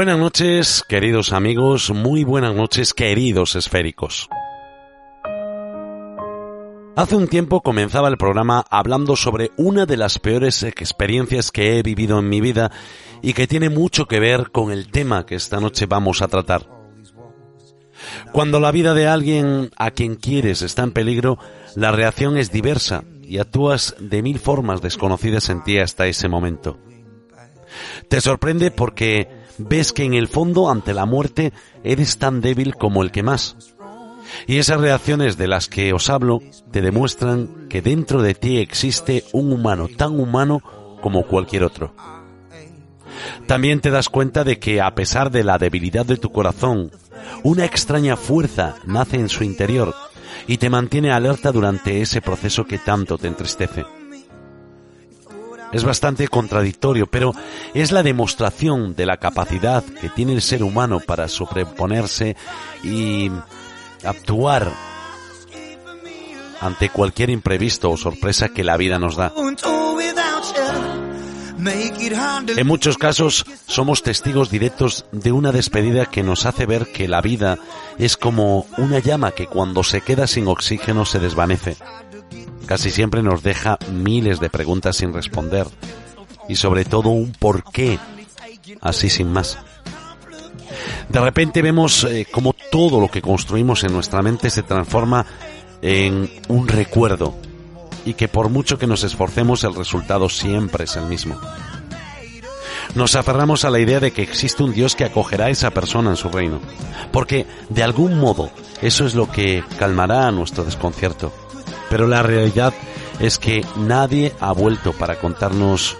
Buenas noches, queridos amigos, muy buenas noches, queridos esféricos. Hace un tiempo comenzaba el programa hablando sobre una de las peores experiencias que he vivido en mi vida y que tiene mucho que ver con el tema que esta noche vamos a tratar. Cuando la vida de alguien a quien quieres está en peligro, la reacción es diversa y actúas de mil formas desconocidas en ti hasta ese momento. Te sorprende porque ves que en el fondo ante la muerte eres tan débil como el que más. Y esas reacciones de las que os hablo te demuestran que dentro de ti existe un humano tan humano como cualquier otro. También te das cuenta de que a pesar de la debilidad de tu corazón, una extraña fuerza nace en su interior y te mantiene alerta durante ese proceso que tanto te entristece. Es bastante contradictorio, pero es la demostración de la capacidad que tiene el ser humano para sobreponerse y actuar ante cualquier imprevisto o sorpresa que la vida nos da. En muchos casos somos testigos directos de una despedida que nos hace ver que la vida es como una llama que cuando se queda sin oxígeno se desvanece. Casi siempre nos deja miles de preguntas sin responder y sobre todo un por qué, así sin más. De repente vemos eh, como todo lo que construimos en nuestra mente se transforma en un recuerdo y que por mucho que nos esforcemos el resultado siempre es el mismo. Nos aferramos a la idea de que existe un Dios que acogerá a esa persona en su reino, porque de algún modo eso es lo que calmará nuestro desconcierto. Pero la realidad es que nadie ha vuelto para contarnos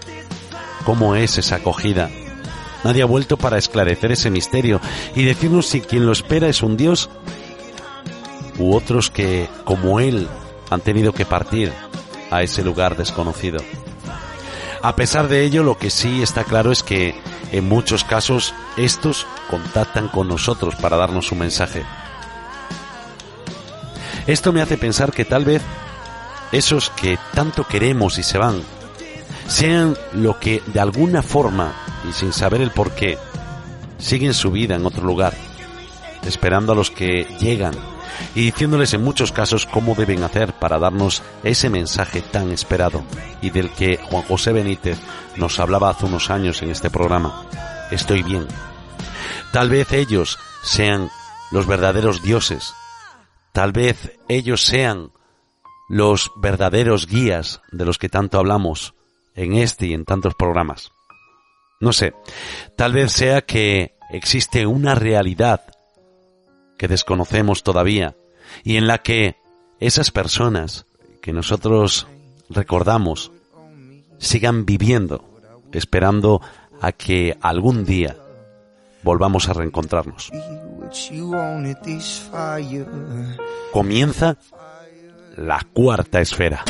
cómo es esa acogida. Nadie ha vuelto para esclarecer ese misterio y decirnos si quien lo espera es un Dios u otros que, como Él, han tenido que partir a ese lugar desconocido. A pesar de ello, lo que sí está claro es que en muchos casos estos contactan con nosotros para darnos un mensaje. Esto me hace pensar que tal vez esos que tanto queremos y se van sean lo que de alguna forma y sin saber el por qué siguen su vida en otro lugar, esperando a los que llegan y diciéndoles en muchos casos cómo deben hacer para darnos ese mensaje tan esperado y del que Juan José Benítez nos hablaba hace unos años en este programa. Estoy bien. Tal vez ellos sean los verdaderos dioses. Tal vez ellos sean los verdaderos guías de los que tanto hablamos en este y en tantos programas. No sé, tal vez sea que existe una realidad que desconocemos todavía y en la que esas personas que nosotros recordamos sigan viviendo, esperando a que algún día volvamos a reencontrarnos. Comienza la cuarta esfera.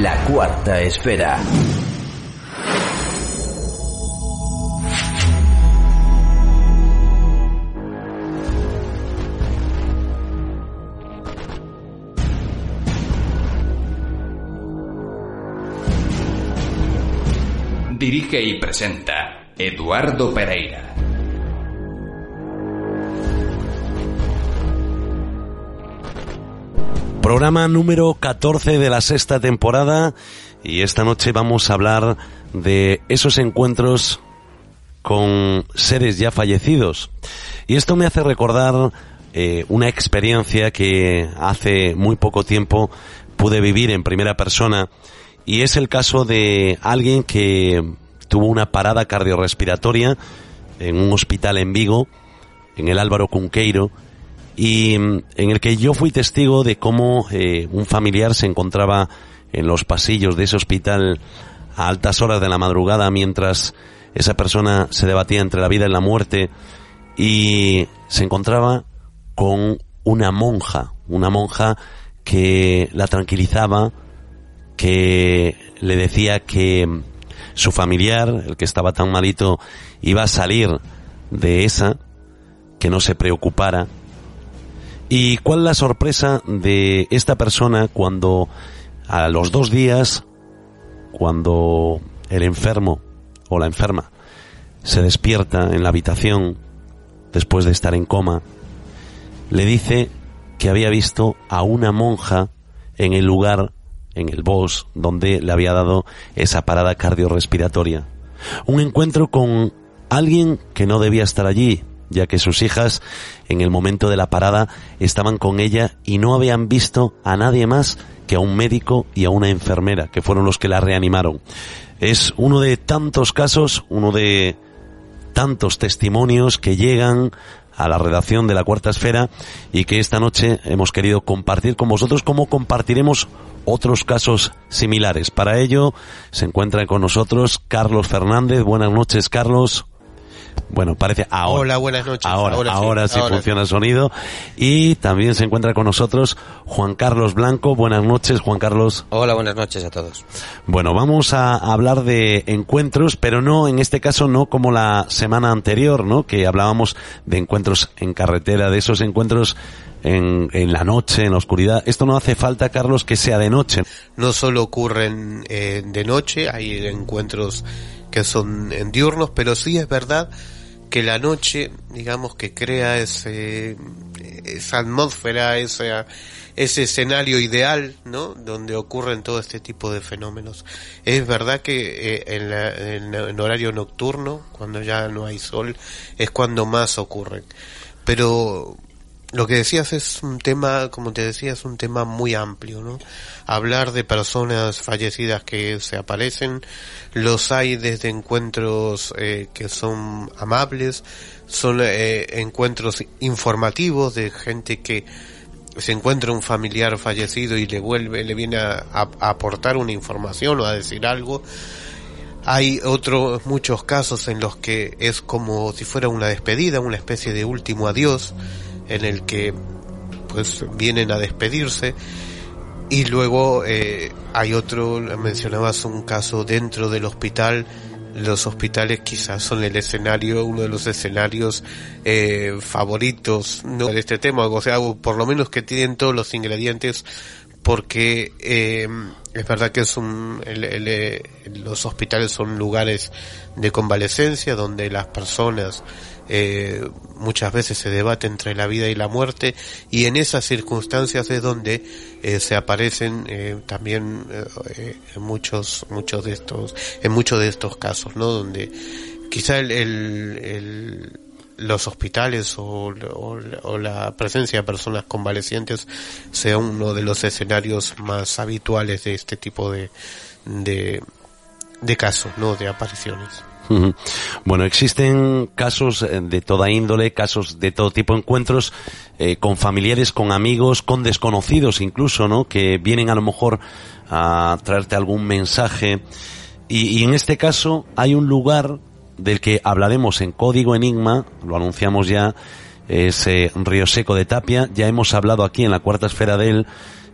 La cuarta esfera. Dirige y presenta Eduardo Pereira. Programa número 14 de la sexta temporada y esta noche vamos a hablar de esos encuentros con seres ya fallecidos. Y esto me hace recordar eh, una experiencia que hace muy poco tiempo pude vivir en primera persona y es el caso de alguien que tuvo una parada cardiorrespiratoria en un hospital en Vigo, en el Álvaro Cunqueiro, y mm, en el que yo fui testigo de cómo eh, un familiar se encontraba en los pasillos de ese hospital a altas horas de la madrugada mientras esa persona se debatía entre la vida y la muerte y se encontraba con una monja, una monja que la tranquilizaba, que le decía que su familiar, el que estaba tan malito, iba a salir de esa, que no se preocupara. ¿Y cuál la sorpresa de esta persona cuando a los dos días, cuando el enfermo o la enferma se despierta en la habitación después de estar en coma, le dice que había visto a una monja en el lugar, en el bosque, donde le había dado esa parada cardiorrespiratoria. Un encuentro con alguien que no debía estar allí, ya que sus hijas en el momento de la parada estaban con ella y no habían visto a nadie más que a un médico y a una enfermera, que fueron los que la reanimaron. Es uno de tantos casos, uno de tantos testimonios que llegan a la redacción de la Cuarta Esfera y que esta noche hemos querido compartir con vosotros como compartiremos otros casos similares. Para ello se encuentra con nosotros Carlos Fernández. Buenas noches, Carlos. Bueno, parece ahora. Hola, buenas noches. Ahora, ahora, sí, funciona el sonido. Y también se encuentra con nosotros Juan Carlos Blanco. Buenas noches, Juan Carlos. Hola, buenas noches a todos. Bueno, vamos a hablar de encuentros, pero no, en este caso no como la semana anterior, ¿no? Que hablábamos de encuentros en carretera, de esos encuentros en, en, la noche, en la oscuridad. Esto no hace falta, Carlos, que sea de noche. No solo ocurren eh, de noche, hay encuentros que son en diurnos, pero sí es verdad que la noche, digamos, que crea ese, esa atmósfera, ese, ese escenario ideal, ¿no? Donde ocurren todo este tipo de fenómenos. Es verdad que eh, en, la, en, horario nocturno, cuando ya no hay sol, es cuando más ocurren. Pero lo que decías es un tema, como te decía, es un tema muy amplio, ¿no? Hablar de personas fallecidas que se aparecen, los hay desde encuentros eh, que son amables, son eh, encuentros informativos de gente que se encuentra un familiar fallecido y le vuelve, le viene a, aportar una información o a decir algo. Hay otros muchos casos en los que es como si fuera una despedida, una especie de último adiós en el que pues vienen a despedirse. Y luego eh, hay otro mencionabas un caso dentro del hospital. Los hospitales quizás son el escenario uno de los escenarios eh, favoritos ¿no? de este tema. O sea por lo menos que tienen todos los ingredientes porque eh, es verdad que es un, el, el, los hospitales son lugares de convalecencia donde las personas eh, muchas veces se debate entre la vida y la muerte y en esas circunstancias es donde eh, se aparecen eh, también eh, en muchos muchos de estos en muchos de estos casos no donde quizá el, el, el los hospitales o, la presencia de personas convalecientes sea uno de los escenarios más habituales de este tipo de, de, de casos, ¿no? De apariciones. Bueno, existen casos eh, de toda índole, casos de todo tipo encuentros eh, con familiares, con amigos, con desconocidos incluso, ¿no? Que vienen a lo mejor a traerte algún mensaje. Y en este caso hay un lugar del que hablaremos en Código Enigma, lo anunciamos ya, es eh, Río Seco de Tapia, ya hemos hablado aquí en la cuarta esfera de él,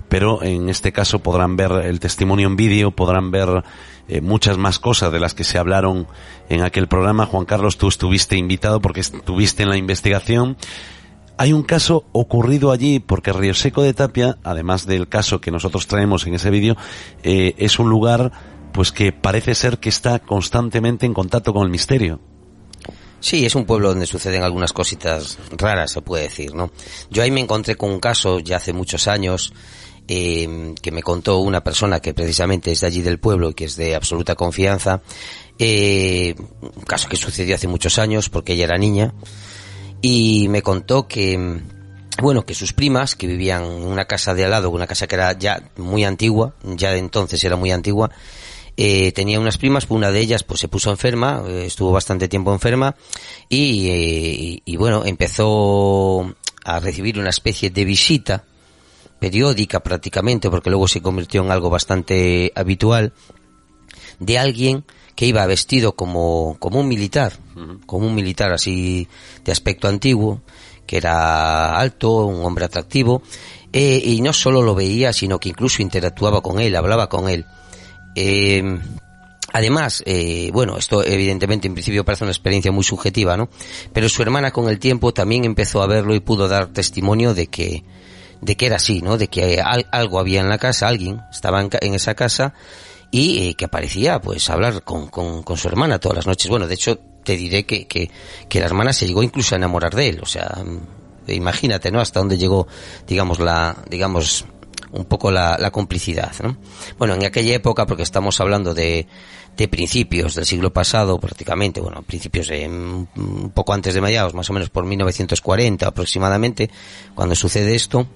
pero en este caso podrán ver el testimonio en vídeo, podrán ver eh, muchas más cosas de las que se hablaron en aquel programa. Juan Carlos, tú estuviste invitado porque estuviste en la investigación. Hay un caso ocurrido allí porque Río Seco de Tapia, además del caso que nosotros traemos en ese vídeo, eh, es un lugar pues que parece ser que está constantemente en contacto con el misterio. Sí, es un pueblo donde suceden algunas cositas raras, se puede decir, ¿no? Yo ahí me encontré con un caso ya hace muchos años eh, que me contó una persona que precisamente es de allí del pueblo y que es de absoluta confianza. Eh, un caso que sucedió hace muchos años porque ella era niña y me contó que bueno, que sus primas, que vivían en una casa de al lado, una casa que era ya muy antigua, ya de entonces era muy antigua, eh, tenía unas primas, una de ellas pues se puso enferma, eh, estuvo bastante tiempo enferma y, eh, y bueno, empezó a recibir una especie de visita periódica prácticamente, porque luego se convirtió en algo bastante habitual, de alguien que iba vestido como, como un militar, uh -huh. como un militar así de aspecto antiguo, que era alto, un hombre atractivo, eh, y no solo lo veía, sino que incluso interactuaba con él, hablaba con él. Eh, Además, eh, bueno, esto evidentemente en principio parece una experiencia muy subjetiva, ¿no? Pero su hermana con el tiempo también empezó a verlo y pudo dar testimonio de que, de que era así, ¿no? De que algo había en la casa, alguien estaba en, esa casa y eh, que aparecía, pues, hablar con, con, con, su hermana todas las noches. Bueno, de hecho, te diré que, que, que la hermana se llegó incluso a enamorar de él, o sea, imagínate, ¿no? Hasta dónde llegó, digamos, la, digamos, un poco la, complicidad, ¿no? Bueno, en aquella época, porque estamos hablando de, de principios del siglo pasado, prácticamente, bueno, principios de un poco antes de mediados, más o menos por 1940 aproximadamente, cuando sucede esto,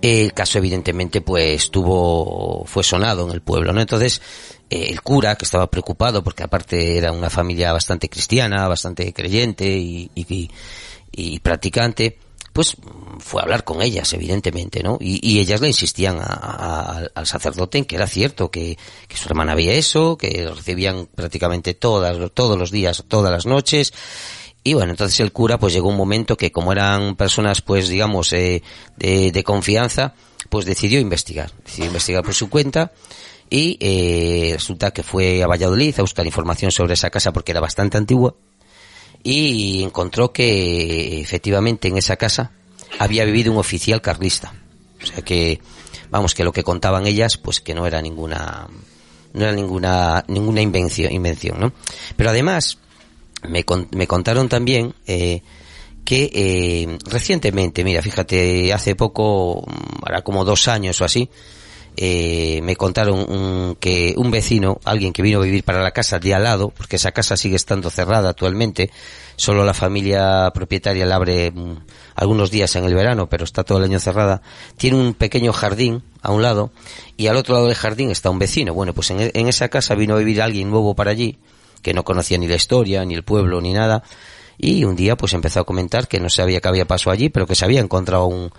el caso evidentemente pues tuvo, fue sonado en el pueblo, ¿no? Entonces, eh, el cura, que estaba preocupado porque aparte era una familia bastante cristiana, bastante creyente y practicante, pues fue a hablar con ellas, evidentemente, ¿no? Y, ellas le insistían al sacerdote en que era cierto, que, su hermana veía eso, que recibían prácticamente todas, todos los días, todas las noches. Y bueno, entonces el cura pues llegó un momento que como eran personas pues digamos eh, de, confianza, pues decidió investigar, decidió investigar por su cuenta y eh, resulta que fue a Valladolid a buscar información sobre esa casa porque era bastante antigua y encontró que efectivamente en esa casa había vivido un oficial carlista. O sea que, vamos, que lo que contaban ellas, pues que no era ninguna, no era ninguna, ninguna invención, invención, ¿no? Pero además, me, me contaron también, eh, que eh, recientemente, mira, fíjate, hace poco, ahora como dos años o así, eh, me contaron que un vecino, alguien que vino a vivir para la casa de al lado, porque esa casa sigue estando cerrada actualmente, solo la familia propietaria la abre mm, algunos días en el verano, pero está todo el año cerrada, tiene un pequeño jardín a un lado y al otro lado del jardín está un vecino. Bueno, pues en, en esa casa vino a vivir alguien nuevo para allí, que no conocía ni la historia, ni el pueblo, ni nada, y un día pues empezó a comentar que no sabía qué había pasado allí, pero que se había encontrado un,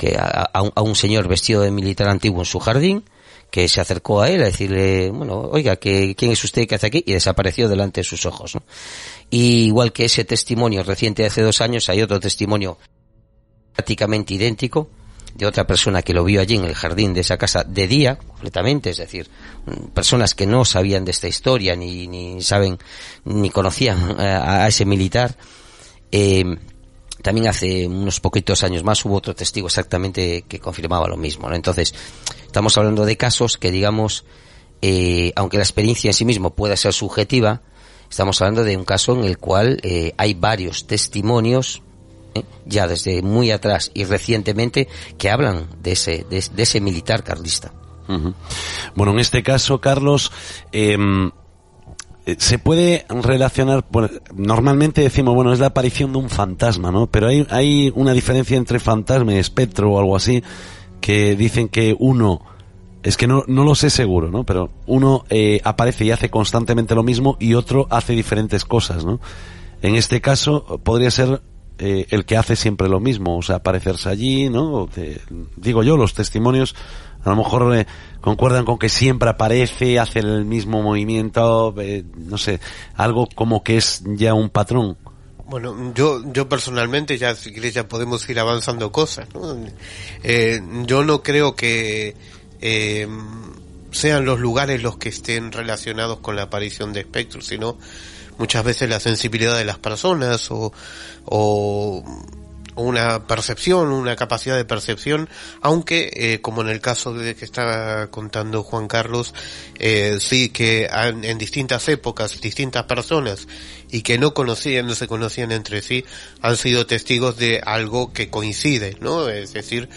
que a, un, señor vestido de militar antiguo en su jardín, que se acercó a él a decirle, bueno, oiga, que, ¿quién es usted que hace aquí? Y desapareció delante de sus ojos. Y igual que ese testimonio reciente de hace dos años, hay otro testimonio prácticamente idéntico de otra persona que lo vio allí en el jardín de esa casa de día, completamente, es decir, personas que no sabían de esta historia, ni, ni saben, ni conocían a, a ese militar, eh, también hace unos poquitos años más hubo otro testigo exactamente que confirmaba lo mismo. ¿no? Entonces, estamos hablando de casos que, digamos, eh, aunque la experiencia en sí mismo pueda ser subjetiva, estamos hablando de un caso en el cual eh, hay varios testimonios ¿eh? ya desde muy atrás y recientemente que hablan de ese, de, ese militar carlista. Bueno, en este caso, Carlos, eh, se puede relacionar, normalmente decimos, bueno, es la aparición de un fantasma, ¿no? Pero hay, hay una diferencia entre fantasma y espectro o algo así, que dicen que uno, es que no, no lo sé seguro, ¿no? Pero uno eh, aparece y hace constantemente lo mismo y otro hace diferentes cosas, ¿no? En este caso podría ser eh, el que hace siempre lo mismo, o sea, aparecerse allí, ¿no? digo yo, los testimonios a lo mejor eh, concuerdan con que siempre aparece, hace el mismo movimiento, eh, no sé, algo como que es ya un patrón. Bueno, yo, yo personalmente, ya si quieres ya podemos ir avanzando cosas, ¿no? Eh, yo no creo que sean los lugares los que estén relacionados con la aparición de espectros, sino muchas veces la sensibilidad de las personas o, o una percepción, una capacidad de percepción, aunque eh, como en el caso de que estaba contando Juan Carlos, eh, sí que en distintas épocas, distintas personas y que no conocían, no se conocían entre sí, han sido testigos de algo que coincide, ¿no? Es decir,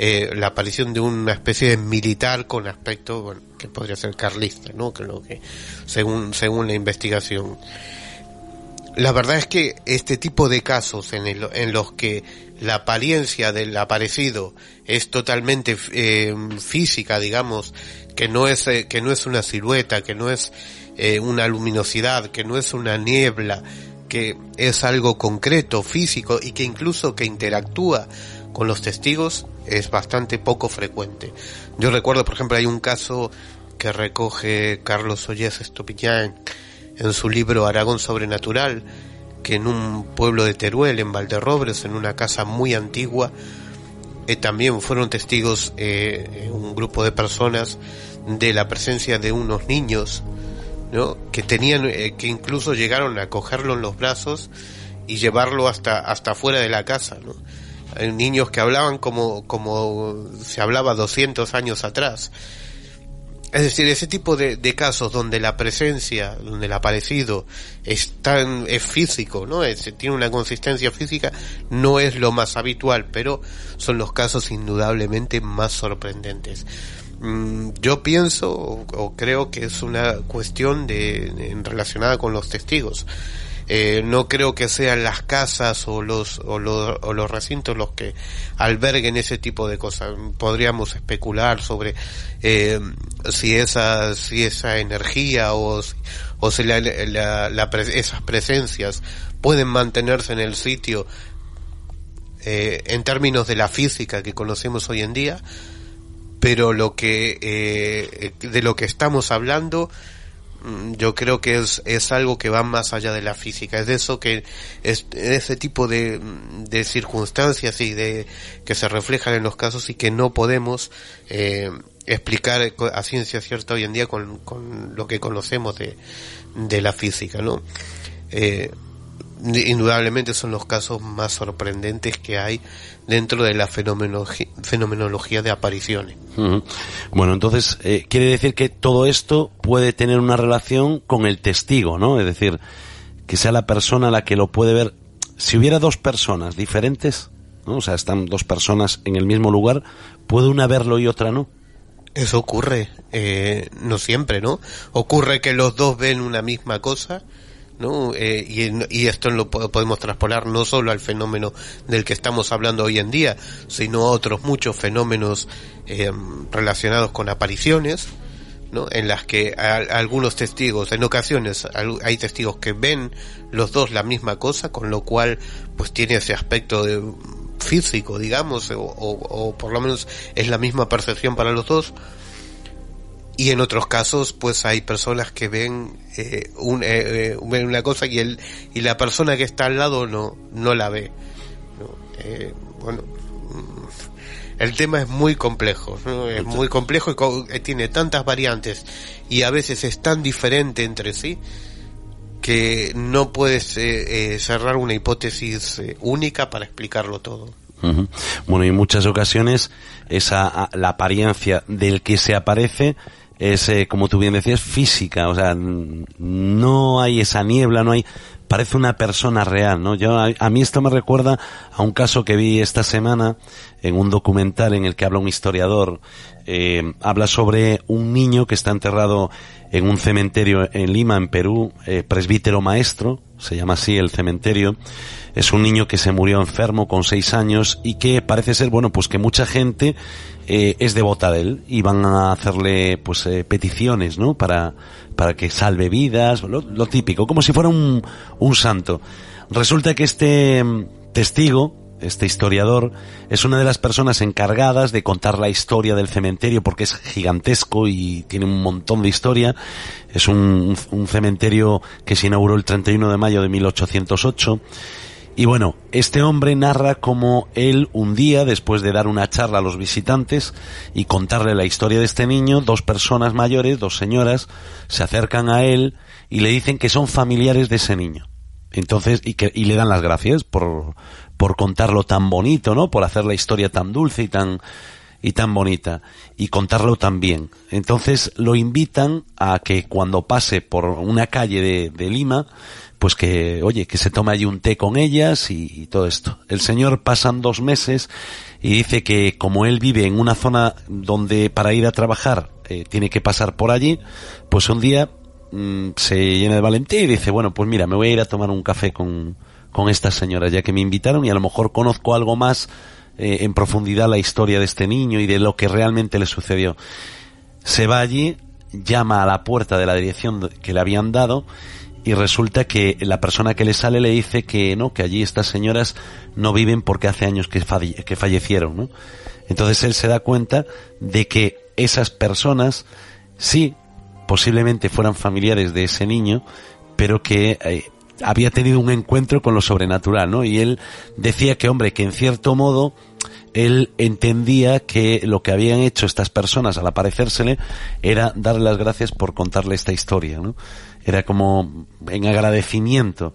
eh, la aparición de una especie de militar con aspecto, bueno, que podría ser carlista, ¿no? Que lo que, según, según la investigación. La verdad es que este tipo de casos en, el, en los que la apariencia del aparecido es totalmente eh, física, digamos, que no es eh, que no es una silueta, que no es eh, una luminosidad, que no es una niebla, que es algo concreto, físico y que incluso que interactúa con los testigos es bastante poco frecuente. Yo recuerdo, por ejemplo, hay un caso que recoge Carlos Ollés Estopiñán en su libro Aragón Sobrenatural, que en un pueblo de Teruel, en Valderrobres, en una casa muy antigua, eh, también fueron testigos eh, un grupo de personas de la presencia de unos niños ¿no? Que tenían, eh, que incluso llegaron a cogerlo en los brazos y llevarlo hasta, hasta fuera de la casa, ¿no? Niños que hablaban como, como se hablaba 200 años atrás. Es decir, ese tipo de, casos donde la presencia, donde el aparecido es tan, es físico, ¿no? Es, tiene una consistencia física, no es lo más habitual, pero son los casos indudablemente más sorprendentes. Mm, yo pienso o, creo que es una cuestión de relacionada con los testigos. Eh, no creo que sean las casas o los, o los, o los recintos los que alberguen ese tipo de cosas. Podríamos especular sobre eh, si esa, si esa energía o, o si la, la, la, esas presencias pueden mantenerse en el sitio eh, en términos de la física que conocemos hoy en día, pero lo que eh, de lo que estamos hablando yo creo que es, es algo que va más allá de la física, es de eso que es ese tipo de, de circunstancias y de que se reflejan en los casos y que no podemos eh, explicar a ciencia cierta hoy en día con, con lo que conocemos de, de la física, ¿no? Eh, indudablemente son los casos más sorprendentes que hay dentro de la fenomenología, fenomenología de apariciones. Uh -huh. Bueno, entonces eh, quiere decir que todo esto puede tener una relación con el testigo, ¿no? Es decir, que sea la persona la que lo puede ver. Si hubiera dos personas diferentes, ¿no? O sea, están dos personas en el mismo lugar, ¿puede una verlo y otra no? Eso ocurre, eh, no siempre, ¿no? Ocurre que los dos ven una misma cosa, ¿no? Eh, y, y, esto lo podemos traspolar no solo al fenómeno del que estamos hablando hoy en día, sino a otros muchos fenómenos eh, relacionados con apariciones, ¿no? En las que algunos testigos, en ocasiones hay testigos que ven los dos la misma cosa, con lo cual pues tiene ese aspecto físico, digamos, o, o por lo menos es la misma percepción para los dos, y en otros casos pues hay personas que ven eh, un, eh, ven una cosa y el y la persona que está al lado no no la ve ¿no? Eh, bueno el tema es muy complejo ¿no? es muy complejo y tiene tantas variantes y a veces es tan diferente entre sí que no puedes eh, eh, cerrar una hipótesis eh, única para explicarlo todo. Uh -huh. Bueno, y en muchas ocasiones esa la apariencia del que se aparece es, eh, como tú bien decías, física, o sea, no hay esa niebla, no hay, parece una persona real, ¿no? Yo, a, a, mí esto me recuerda a un caso que vi esta semana en un documental en el que habla un historiador, eh, habla sobre un niño que está enterrado en un cementerio en Lima, en Perú, eh, presbítero maestro, se llama así el cementerio, es un niño que se murió enfermo con seis años y que parece ser, bueno, pues que mucha gente eh, es devota de él y van a hacerle, pues, eh, peticiones, ¿no? Para, para que salve vidas, lo, lo típico, como si fuera un, un santo. Resulta que este mm, testigo, este historiador, es una de las personas encargadas de contar la historia del cementerio porque es gigantesco y tiene un montón de historia. Es un, un cementerio que se inauguró el 31 de mayo de 1808 y bueno, este hombre narra cómo él un día, después de dar una charla a los visitantes y contarle la historia de este niño, dos personas mayores, dos señoras, se acercan a él y le dicen que son familiares de ese niño. Entonces, y, que, y le dan las gracias por, por contarlo tan bonito, ¿no? Por hacer la historia tan dulce y tan, y tan bonita y contarlo tan bien. Entonces lo invitan a que cuando pase por una calle de, de Lima, pues que, oye, que se tome allí un té con ellas y, todo esto. El señor pasan dos meses y dice que como él vive en una zona donde para ir a trabajar eh, tiene que pasar por allí, pues un día mmm, se llena de valentía y dice, bueno, pues mira, me voy a ir a tomar un café con, con estas señoras ya que me invitaron y a lo mejor conozco algo más eh, en profundidad la historia de este niño y de lo que realmente le sucedió. Se va allí, llama a la puerta de la dirección que le habían dado y resulta que la persona que le sale le dice que no, que allí estas señoras no viven porque hace años que, que fallecieron, ¿no? Entonces él se da cuenta de que esas personas sí posiblemente fueran familiares de ese niño, pero que eh, había tenido un encuentro con lo sobrenatural, ¿no? Y él decía que, hombre, que en cierto modo él entendía que lo que habían hecho estas personas al aparecérsele era darle las gracias por contarle esta historia, ¿no? Era como en agradecimiento.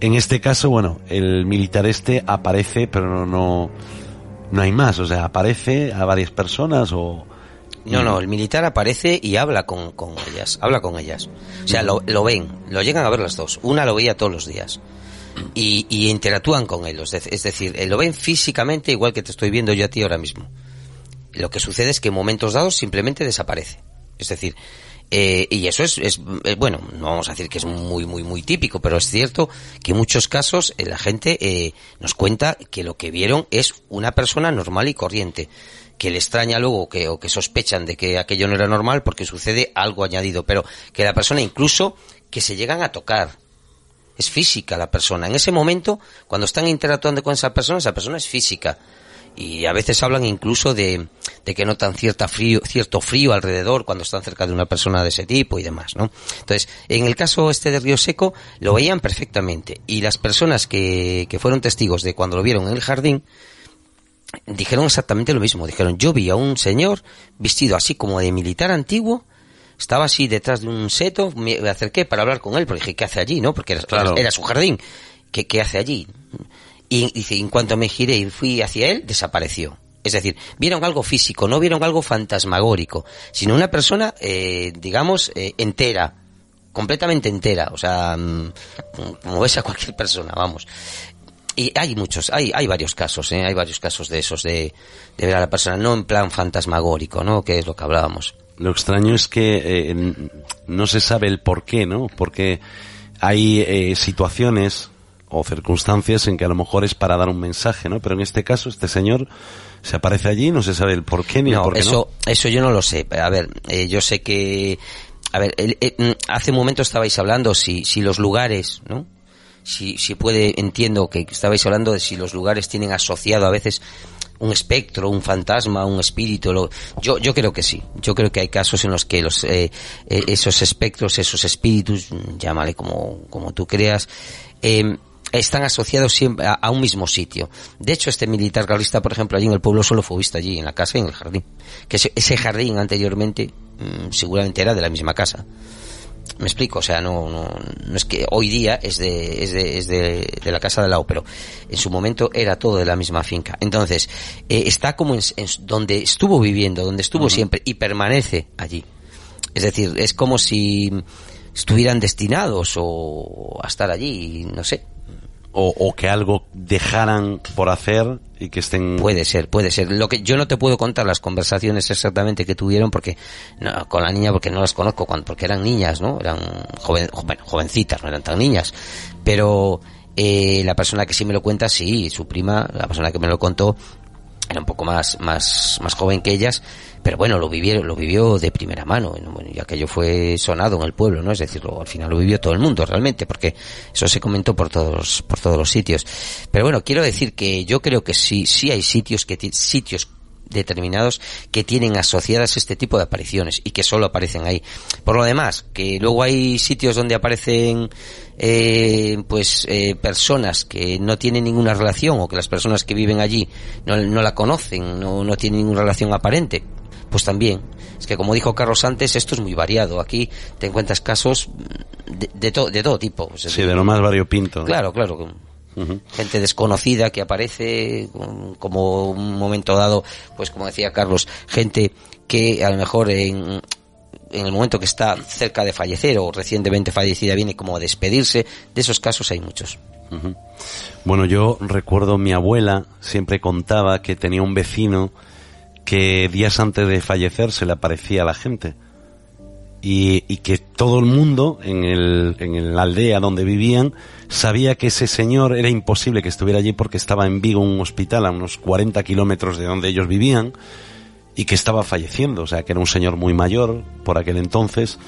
En este caso, bueno, el militar este aparece, pero no, no hay más, o sea, aparece a varias personas o... No, no, el militar aparece y habla con, con ellas, habla con ellas. O sea, lo, lo ven, lo llegan a ver las dos. Una lo veía todos los días y, y interactúan con él. Es decir, eh, lo ven físicamente igual que te estoy viendo yo a ti ahora mismo. Lo que sucede es que en momentos dados simplemente desaparece. Es decir, eh, y eso es, es, eh, bueno, no vamos a decir que es muy, muy, muy típico, pero es cierto que en muchos casos la gente nos cuenta que lo que vieron es una persona normal y corriente que le extraña luego que, o que sospechan de que aquello no era normal porque sucede algo añadido, pero que la persona incluso que se llegan a tocar, es física la persona. En ese momento, cuando están interactuando con esa persona, esa persona es física. Y a veces hablan incluso de, de que notan cierta frío, cierto frío alrededor cuando están cerca de una persona de ese tipo y demás, ¿no? Entonces, en el caso este de Río Seco, lo veían perfectamente. Y las personas que, que fueron testigos de cuando lo vieron en el jardín, dijeron exactamente lo mismo. Dijeron, yo vi a un señor vestido así como de militar antiguo, estaba así detrás de un seto, me acerqué para hablar con él, porque dije, ¿qué hace allí? ¿No? Porque era, su jardín. ¿Qué, ¿Qué, hace allí? Y dice, en cuanto me giré y fui hacia él, desapareció. Es decir, vieron algo físico, no vieron algo fantasmagórico, sino una persona, eh, digamos, eh, entera, completamente entera, o sea, mm, como ves a cualquier persona, vamos. Y hay muchos, hay, hay varios casos, ¿eh? hay varios casos de esos, de, de ver a la persona, no en plan fantasmagórico, ¿no? Que es lo que hablábamos. Lo extraño es que eh, no se sabe el por qué, ¿no? Porque hay eh, situaciones o circunstancias en que a lo mejor es para dar un mensaje, ¿no? Pero en este caso, este señor se aparece allí, no se sabe el por qué ni el por qué eso, no. Eso yo no lo sé. A ver, eh, yo sé que... A ver, hace un momento estabais hablando si, si los lugares, ¿no? Si, si puede, entiendo que estabais hablando de si los lugares tienen asociado a veces un espectro, un fantasma, un espíritu. Lo, yo, yo creo que sí. Yo creo que hay casos en los que los, eh, eh esos espectros, esos espíritus, llámale como, como tú creas, eh, están asociados siempre a, un mismo sitio. De hecho, este militar realista, por ejemplo, allí en el pueblo solo fue visto allí, en la casa y en el jardín. Que ese, ese jardín anteriormente mmm, seguramente era de la misma casa. Me explico, o sea, no, no, no es que hoy día es de, es de, es de, de la casa de lado, pero en su momento era todo de la misma finca. Entonces, eh, está como en, en, donde estuvo viviendo, donde estuvo uh -huh. siempre y permanece allí. Es decir, es como si estuvieran destinados o a estar allí, no sé. O, que algo dejaran por hacer y que estén puede ser puede ser. Lo que yo no te puedo contar las conversaciones exactamente que tuvieron porque no, con la niña porque no las conozco cuando, porque eran niñas no eran joven, bueno, jovencitas no eran tan niñas. Pero eh, la persona que sí me lo cuenta sí su prima la persona que me lo contó era un poco más más más joven que ellas pero bueno, lo vivieron, lo vivió de primera mano, bueno, y aquello fue sonado en el pueblo, ¿no? Es decir, al final lo vivió todo el mundo realmente, porque eso se comentó por todos, por todos los sitios. Pero bueno, quiero decir que yo creo que sí, sí hay sitios que, sitios determinados que tienen asociadas este tipo de apariciones y que solo aparecen ahí. Por lo demás, que luego hay sitios donde aparecen eh, pues eh, personas que no tienen ninguna relación o que las personas que viven allí no, no la conocen, no, no tienen ninguna relación aparente pues también. Es que como dijo Carlos antes, esto es muy variado. Aquí te encuentras casos de, de, to, de todo tipo. Sí, de lo más variopinto. Claro, claro. Uh -huh. Gente desconocida que aparece como un momento dado, pues como decía Carlos, gente que a lo mejor en, en el momento que está cerca de fallecer o recientemente fallecida viene como a despedirse. De esos casos hay muchos. Uh -huh. Bueno, yo recuerdo mi abuela siempre contaba que tenía un vecino que días antes de fallecer se le aparecía a la gente. Y, y que todo el mundo en, el, en la aldea donde vivían sabía que ese señor era imposible que estuviera allí porque estaba en Vigo, un hospital a unos 40 kilómetros de donde ellos vivían y que estaba falleciendo. O sea, que era un señor muy mayor por aquel entonces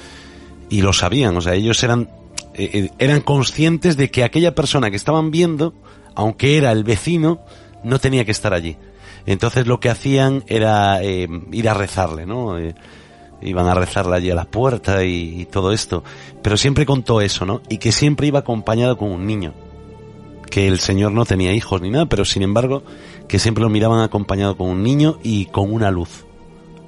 y lo sabían. O sea, ellos eran, eh, eran conscientes de que aquella persona que estaban viendo, aunque era el vecino, no tenía que estar allí. Entonces lo que hacían era eh, ir a rezarle, ¿no? Eh, iban a rezarle allí a la puerta y, todo esto. Pero siempre contó eso, ¿no? Y que siempre iba acompañado con un niño. Que el señor no tenía hijos ni nada, pero sin embargo que siempre lo miraban acompañado con un niño y con una luz.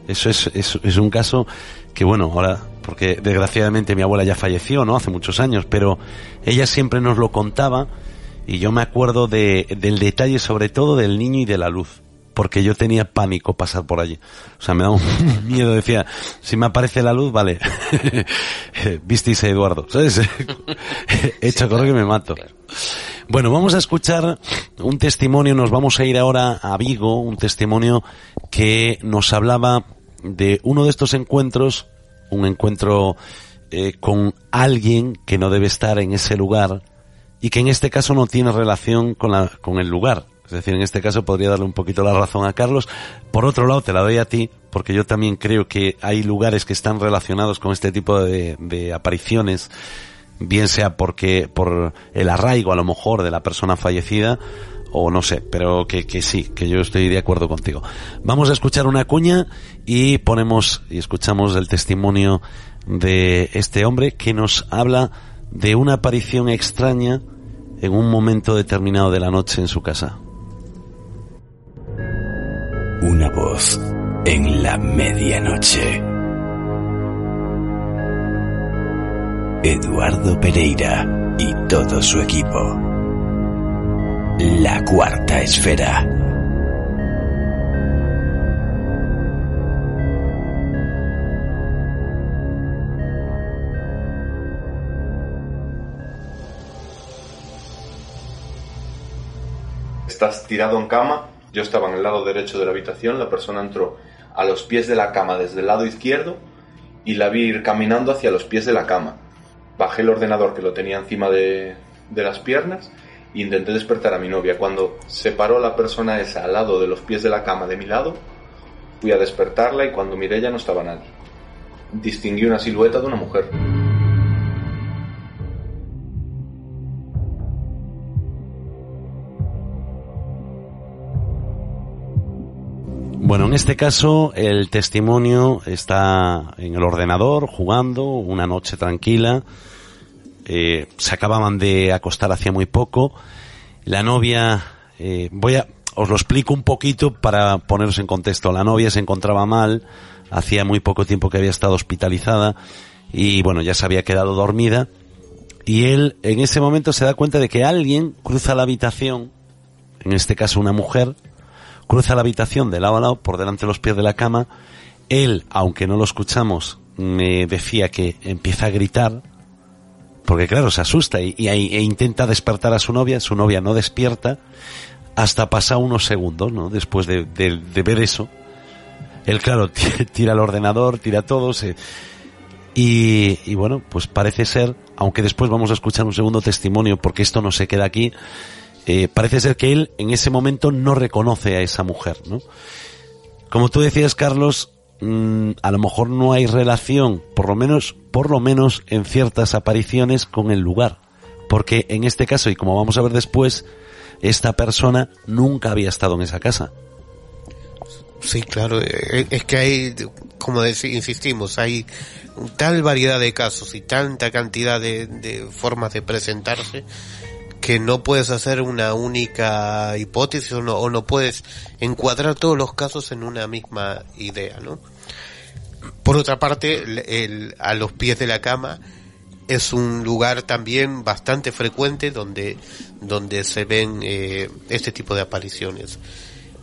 Eso es, es, es un caso que bueno, ahora, porque desgraciadamente mi abuela ya falleció, ¿no? Hace muchos años, pero ella siempre nos lo contaba y yo me acuerdo de, del detalle sobre todo del niño y de la luz porque yo tenía pánico pasar por allí. O sea, me daba un miedo, decía, si me aparece la luz, vale, visteis a Eduardo, ¿sabes? Hecho sí, correr que me mato. Bueno, vamos a escuchar un testimonio, nos vamos a ir ahora a Vigo, un testimonio que nos hablaba de uno de estos encuentros, un encuentro eh, con alguien que no debe estar en ese lugar y que en este caso no tiene relación con, la, con el lugar, es decir, en este caso podría darle un poquito la razón a Carlos. Por otro lado, te la doy a ti, porque yo también creo que hay lugares que están relacionados con este tipo de, de apariciones, bien sea porque, por el arraigo a lo mejor de la persona fallecida, o no sé, pero que, que sí, que yo estoy de acuerdo contigo. Vamos a escuchar una cuña y ponemos y escuchamos el testimonio de este hombre que nos habla de una aparición extraña en un momento determinado de la noche en su casa. Una voz en la medianoche. Eduardo Pereira y todo su equipo. La cuarta esfera. Estás tirado en cama yo estaba en el lado derecho de la habitación, la persona entró a los pies de la cama desde el lado izquierdo y la vi ir caminando hacia los pies de la cama. Bajé el ordenador que lo tenía encima de, de las piernas e intenté despertar a mi novia. Cuando se paró la persona esa al lado de los pies de la cama de mi lado, fui a despertarla y cuando miré ya no estaba nadie. Distinguí una silueta de una mujer. Bueno, en este caso el testimonio está en el ordenador jugando una noche tranquila. Eh, se acababan de acostar hacía muy poco. La novia, eh, voy a, os lo explico un poquito para poneros en contexto. La novia se encontraba mal, hacía muy poco tiempo que había estado hospitalizada y bueno, ya se había quedado dormida. Y él en ese momento se da cuenta de que alguien cruza la habitación, en este caso una mujer, cruza la habitación de lado a lado por delante de los pies de la cama. Él, aunque no lo escuchamos, me decía que empieza a gritar, porque claro, se asusta y, e intenta despertar a su novia, su novia no despierta, hasta pasar unos segundos, ¿no? Después de, ver eso. Él, claro, tira el ordenador, tira todo, se... Y bueno, pues parece ser, aunque después vamos a escuchar un segundo testimonio, porque esto no se queda aquí, eh, parece ser que él en ese momento no reconoce a esa mujer, ¿no? Como tú decías, Carlos, mmm, a lo mejor no hay relación, por lo menos, por lo menos en ciertas apariciones con el lugar. Porque en este caso, y como vamos a ver después, esta persona nunca había estado en esa casa. Sí, claro, eh, es que hay, como insistimos, hay tal variedad de casos y tanta cantidad de, de formas de presentarse que no puedes hacer una única hipótesis o no, o no puedes encuadrar todos los casos en una misma idea, ¿no? Por otra parte, el, el, a los pies de la cama es un lugar también bastante frecuente donde, donde se ven eh, este tipo de apariciones.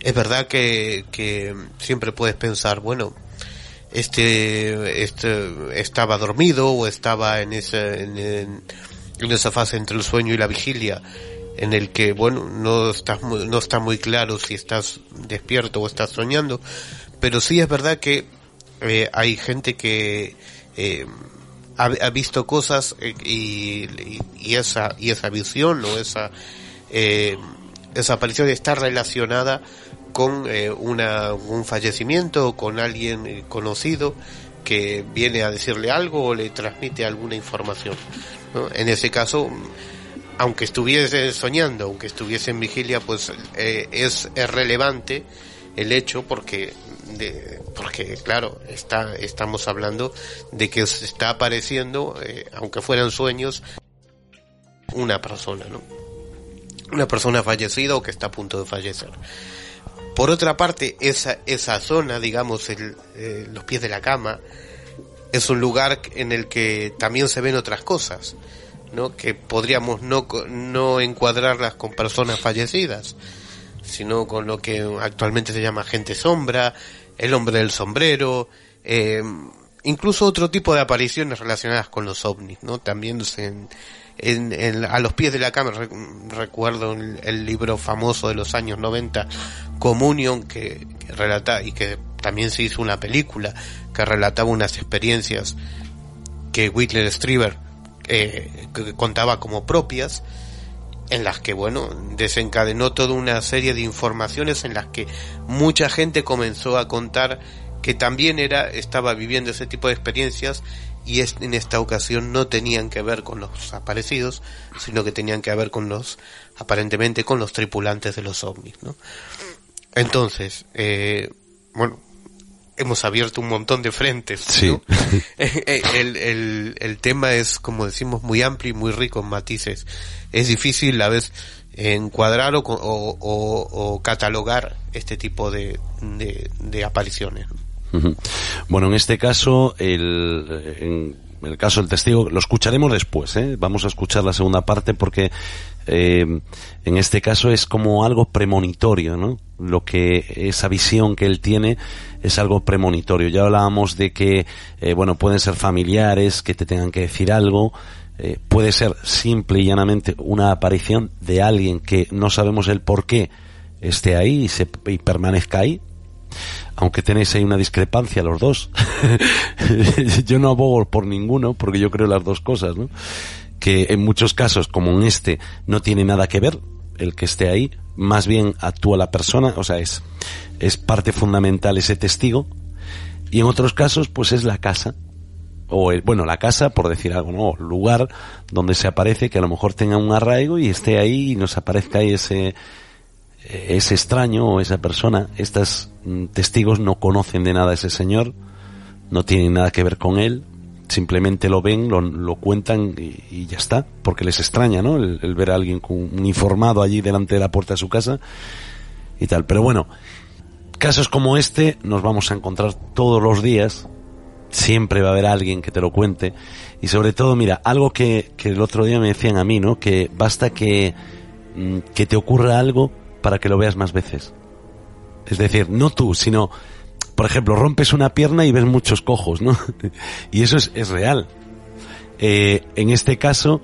Es verdad que, que siempre puedes pensar, bueno, este, este estaba dormido o estaba en ese, en, en, en esa fase entre el sueño y la vigilia en el que bueno no estás muy, no está muy claro si estás despierto o estás soñando pero sí es verdad que eh, hay gente que eh, ha, visto cosas eh, y, y, esa y esa visión o esa esa aparición está relacionada con una, un fallecimiento con alguien conocido que viene a decirle algo o le transmite alguna información. En ese caso, aunque estuviese soñando, aunque estuviese en vigilia, pues eh, es, es, relevante el hecho porque, de, porque claro, está, estamos hablando de que se está apareciendo, eh, aunque fueran sueños, una persona, ¿no? una persona fallecida o que está a punto de fallecer. Por otra parte, esa, esa zona, digamos, el, eh, los pies de la cama, es un lugar en el que también se ven otras cosas, ¿no? Que podríamos no, no encuadrarlas con personas fallecidas, sino con lo que actualmente se llama gente sombra, el hombre del sombrero, eh, incluso otro tipo de apariciones relacionadas con los ovnis, ¿no? También se, en, a los pies de la cama, recuerdo el, libro famoso de los años 90, Communion, que, relata, y que también se hizo una película, que relataba unas experiencias que Whitler Strieber eh, contaba como propias, en las que, bueno, desencadenó toda una serie de informaciones en las que mucha gente comenzó a contar que también era, estaba viviendo ese tipo de experiencias y en esta ocasión no tenían que ver con los aparecidos, sino que tenían que ver con los, aparentemente con los tripulantes de los ovnis, ¿no? Entonces, eh, bueno, hemos abierto un montón de frentes, sí. Eh, eh, el, el, el, tema es, como decimos, muy amplio y muy rico en matices. Es difícil a veces encuadrar o, o, o, catalogar este tipo de, de, de apariciones. Bueno, en este caso, el, en el caso del testigo, lo escucharemos después, ¿eh? Vamos a escuchar la segunda parte porque eh, en este caso es como algo premonitorio, ¿no? Lo que, esa visión que él tiene es algo premonitorio. Ya hablábamos de que, eh, bueno, pueden ser familiares que te tengan que decir algo, eh, puede ser simple y llanamente una aparición de alguien que no sabemos el por qué esté ahí y, se, y permanezca ahí, aunque tenéis ahí una discrepancia los dos. yo no abogo por ninguno, porque yo creo las dos cosas, ¿no? Que en muchos casos, como en este, no tiene nada que ver el que esté ahí, más bien actúa la persona, o sea, es, es parte fundamental ese testigo, y en otros casos, pues es la casa, o el, bueno, la casa, por decir algo, ¿no? lugar donde se aparece que a lo mejor tenga un arraigo y esté ahí y nos aparezca ahí ese, ese extraño o esa persona, estos mm, testigos no conocen de nada a ese señor, no tienen nada que ver con él, simplemente lo ven, lo, lo cuentan y, ya está, porque les extraña, ¿no? El, ver a alguien con un informado allí delante de la puerta de su casa y tal. Pero bueno, casos como este nos vamos a encontrar todos los días, siempre va a haber alguien que te lo cuente y sobre todo, mira, algo que, que el otro día me decían a mí, ¿no? Que basta que, mm, que te ocurra algo para que lo veas más veces. Es decir, no tú, sino, por ejemplo, rompes una pierna y ves muchos cojos, ¿no? y eso es, es real. Eh, en este caso,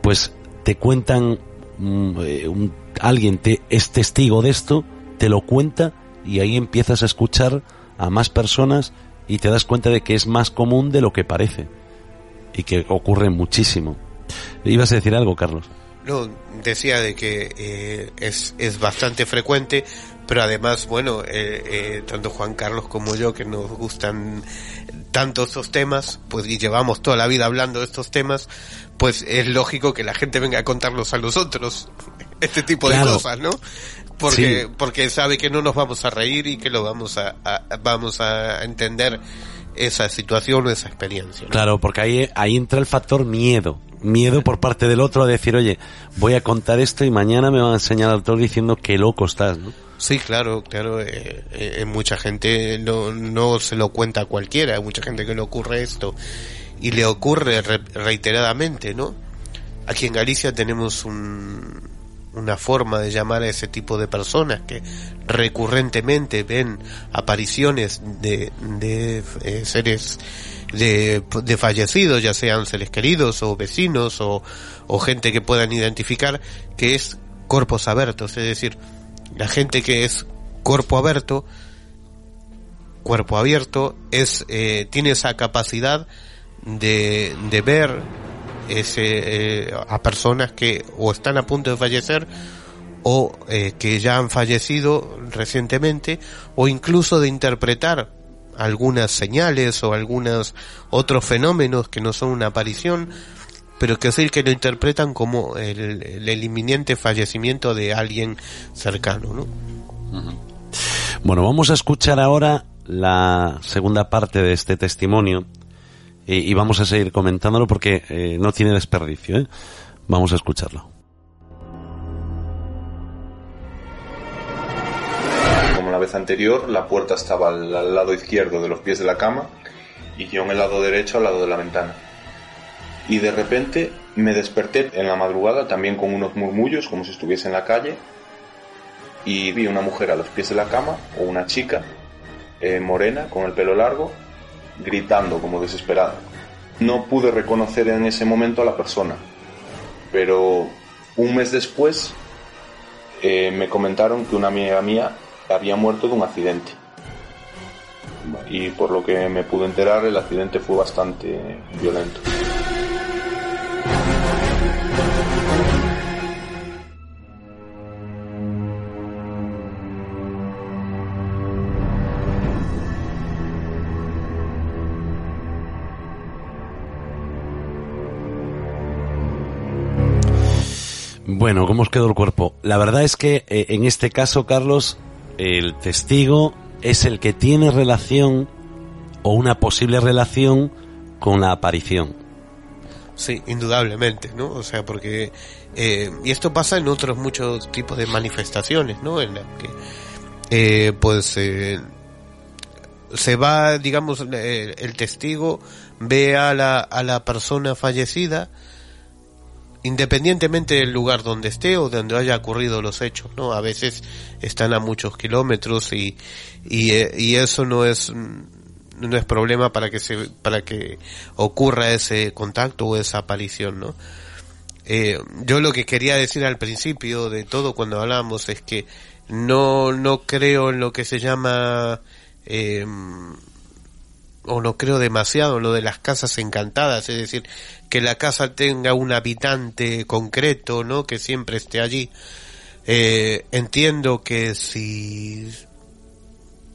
pues te cuentan, mm, eh, alguien te, es testigo de esto, te lo cuenta y ahí empiezas a escuchar a más personas y te das cuenta de que es más común de lo que parece y que ocurre muchísimo. ¿Ibas a decir algo, Carlos? No, decía de que eh, es, es bastante frecuente, pero además, bueno, eh, eh, tanto Juan Carlos como yo, que nos gustan tanto estos temas, pues y llevamos toda la vida hablando de estos temas, pues es lógico que la gente venga a contarlos a nosotros, este tipo de cosas, ¿no? Porque, porque sabe que no nos vamos a reír y que lo vamos a, vamos a entender esa situación o esa experiencia. Claro, porque ahí, ahí entra el factor miedo miedo por parte del otro a decir, oye, voy a contar esto y mañana me van a enseñar al autor diciendo que loco estás, ¿no? Sí, claro, claro. Eh, eh, mucha gente no, no se lo cuenta a cualquiera, hay mucha gente que le ocurre esto y le ocurre reiteradamente, ¿no? Aquí en Galicia tenemos un, una forma de llamar a ese tipo de personas que recurrentemente ven apariciones de, de eh, seres de, de, fallecidos, ya sean seres queridos o vecinos o, o gente que puedan identificar, que es corpos abiertos, es decir, la gente que es cuerpo abierto, cuerpo abierto, es, eh, tiene esa capacidad de, de ver eh, a personas que o están a punto de fallecer o eh, que ya han fallecido recientemente o incluso de interpretar algunas señales o algunos otros fenómenos que no son una aparición, pero que decir que lo interpretan como el, el, inminente fallecimiento de alguien cercano, ¿no? Bueno, vamos a escuchar ahora la segunda parte de este testimonio y, vamos a seguir comentándolo porque eh, no tiene desperdicio. ¿eh? Vamos a escucharlo. Como la vez anterior, la puerta estaba al, lado izquierdo de los pies de la cama y yo en el lado derecho al lado de la ventana. Y de repente me desperté en la madrugada también con unos murmullos como si estuviese en la calle y vi una mujer a los pies de la cama o una chica eh, morena con el pelo largo gritando como desesperada. No pude reconocer en ese momento a la persona, pero un mes después eh, me comentaron que una amiga mía había muerto de un accidente. Y por lo que me pude enterar, el accidente fue bastante violento. Bueno, ¿cómo os quedó el cuerpo? La verdad es que eh, en este caso, Carlos, el testigo es el que tiene relación o una posible relación con la aparición. Sí, indudablemente, ¿no? O sea, porque... Eh, y esto pasa en otros muchos tipos de manifestaciones, ¿no? En las que, eh, pues, eh, se va, digamos, eh, el testigo ve a la, a la persona fallecida, independientemente del lugar donde esté o donde haya ocurrido los hechos, ¿no? A veces están a muchos kilómetros y, y, eh, eso no es, no es problema para que se, para que ocurra ese contacto o esa aparición, ¿no? Eh, yo lo que quería decir al principio de todo cuando hablamos es que no, no creo en lo que se llama, eh, o no creo demasiado lo de las casas encantadas, es decir, que la casa tenga un habitante concreto, ¿no? Que siempre esté allí. Eh, entiendo que si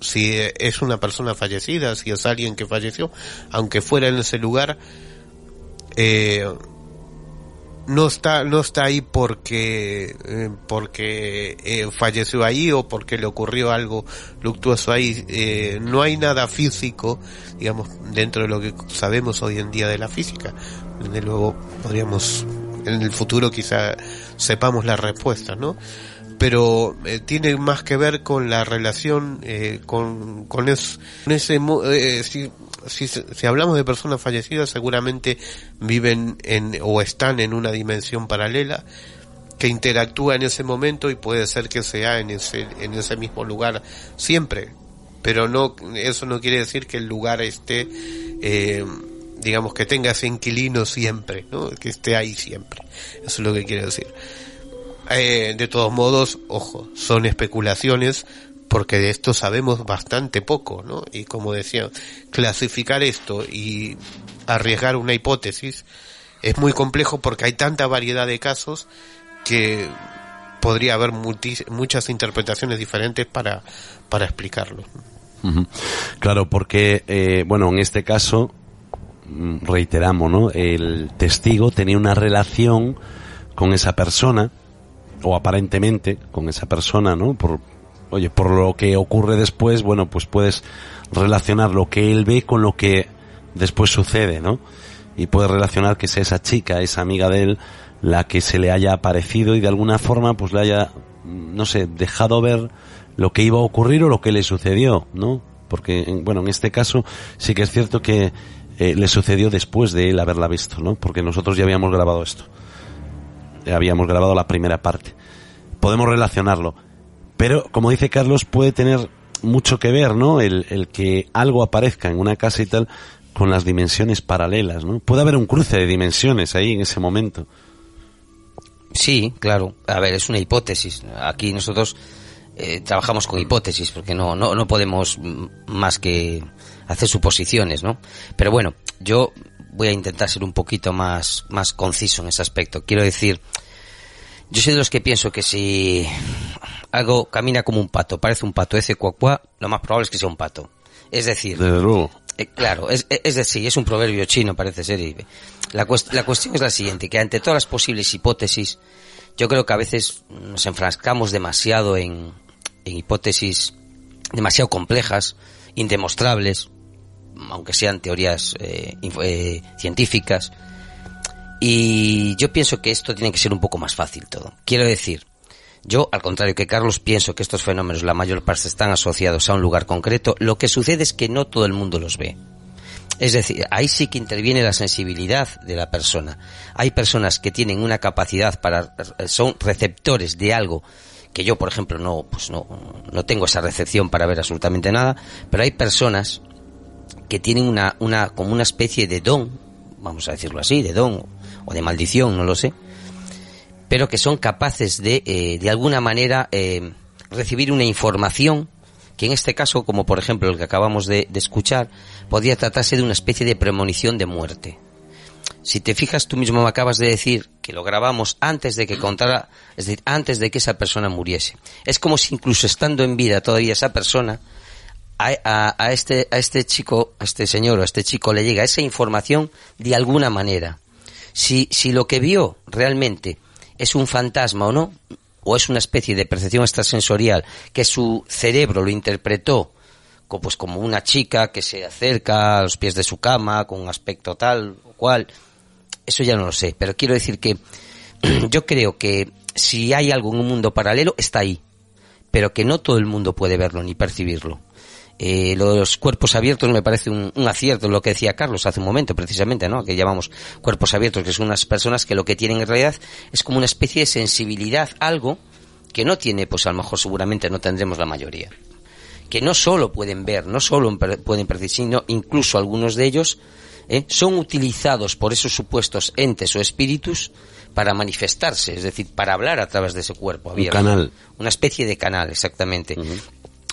si es una persona fallecida, si es alguien que falleció, aunque fuera en ese lugar, eh, no está no está ahí porque eh, porque eh, falleció ahí o porque le ocurrió algo luctuoso ahí. Eh, no hay nada físico digamos dentro de lo que sabemos hoy en día de la física. Desde luego podríamos en el futuro quizá sepamos la respuesta no pero eh, tiene más que ver con la relación eh, con, con, es- con ese eh, si, si, si hablamos de personas fallecidas seguramente viven en o están en una dimensión paralela que interactúa en ese momento y puede ser que sea en ese en ese mismo lugar siempre. Pero no eso no quiere decir que el lugar esté eh, digamos que tenga ese inquilino siempre no que esté ahí siempre. Eso es lo que quiere decir eh, de todos modos, ojo, son especulaciones porque de esto sabemos bastante poco, ¿no? Y como decía, clasificar esto y arriesgar una hipótesis es muy complejo porque hay tanta variedad de casos que podría haber muchas interpretaciones diferentes para, para explicarlo. Claro, porque, eh, bueno, en este caso, mm, reiteramos, ¿no? El testigo tenía una relación con esa persona, o aparentemente con esa persona, ¿no? Por, oye, por lo que ocurre después, bueno, pues puedes relacionar lo que él ve con lo que después sucede, ¿no? Y puedes relacionar que sea esa chica, esa amiga de él, la que se le haya aparecido y de alguna forma pues le haya, no sé, dejado ver lo que iba a ocurrir o lo que le sucedió, ¿no? Porque, en- bueno, en este caso sí que es cierto que eh, le sucedió después de él haberla visto, ¿no? Porque nosotros ya habíamos grabado esto. Habíamos grabado la primera parte. Podemos relacionarlo. Pero, como dice Carlos, puede tener mucho que ver, ¿no? El, que algo aparezca en una casa y tal con las dimensiones paralelas, ¿no? Puede haber un cruce de dimensiones ahí en ese momento. Sí, claro. A ver, es una hipótesis. Aquí nosotros eh, trabajamos con hipótesis porque no, no, no podemos más que hacer suposiciones, ¿no? Pero bueno, yo voy a intentar ser un poquito más, más conciso en ese aspecto. Quiero decir, yo soy de los que pienso que si algo camina como un pato, parece un pato, ese cuacuá, lo más probable es que sea un pato. Es decir, Desde luego. eh, claro, es, es decir, es un proverbio chino, parece ser. y la, cuest- la cuestión es la siguiente, que ante todas las posibles hipótesis, yo creo que a veces nos enfrascamos demasiado en, en hipótesis demasiado complejas, indemostrables, aunque sean teorías eh, eh, científicas. Y yo pienso que esto tiene que ser un poco más fácil todo. Quiero decir, Yo, al contrario que Carlos, pienso que estos fenómenos, la mayor parte, están asociados a un lugar concreto. Lo que sucede es que no todo el mundo los ve. Es decir, ahí sí que interviene la sensibilidad de la persona. Hay personas que tienen una capacidad para, son receptores de algo que yo, por ejemplo, no, pues no, no tengo esa recepción para ver absolutamente nada, pero hay personas que tienen una, una, como una especie de don, vamos a decirlo así, de don o de maldición, no lo sé, pero que son capaces de, eh, de alguna manera, eh, recibir una información que en este caso, como por ejemplo el que acabamos de, de escuchar, podría tratarse de una especie de premonición de muerte. Si te fijas, tú mismo me acabas de decir que lo grabamos antes de que contara, es decir, antes de que esa persona muriese. Es como si incluso estando en vida todavía esa persona, a, a- a este, a este chico, a este señor o a este chico le llega esa información de alguna manera. Si, si lo que vio realmente es un fantasma o no, o es una especie de percepción extrasensorial que su cerebro lo interpretó pues como una chica que se acerca a los pies de su cama con un aspecto tal o cual, eso ya no lo sé, pero quiero decir que yo creo que si hay algo en un mundo paralelo, está ahí, pero que no todo el mundo puede verlo ni percibirlo. Eh, los cuerpos abiertos me parece un, un acierto lo que decía Carlos hace un momento precisamente, ¿no? Que llamamos cuerpos abiertos, que son unas personas que lo que tienen en realidad es como una especie de sensibilidad, algo que no tiene, pues a lo mejor seguramente no tendremos la mayoría que no solo pueden ver, no solo pueden percibir, sino incluso algunos de ellos ¿eh? son utilizados por esos supuestos entes o espíritus para manifestarse, es decir, para hablar a través de ese cuerpo Un abierto. canal. Una especie de canal, exactamente.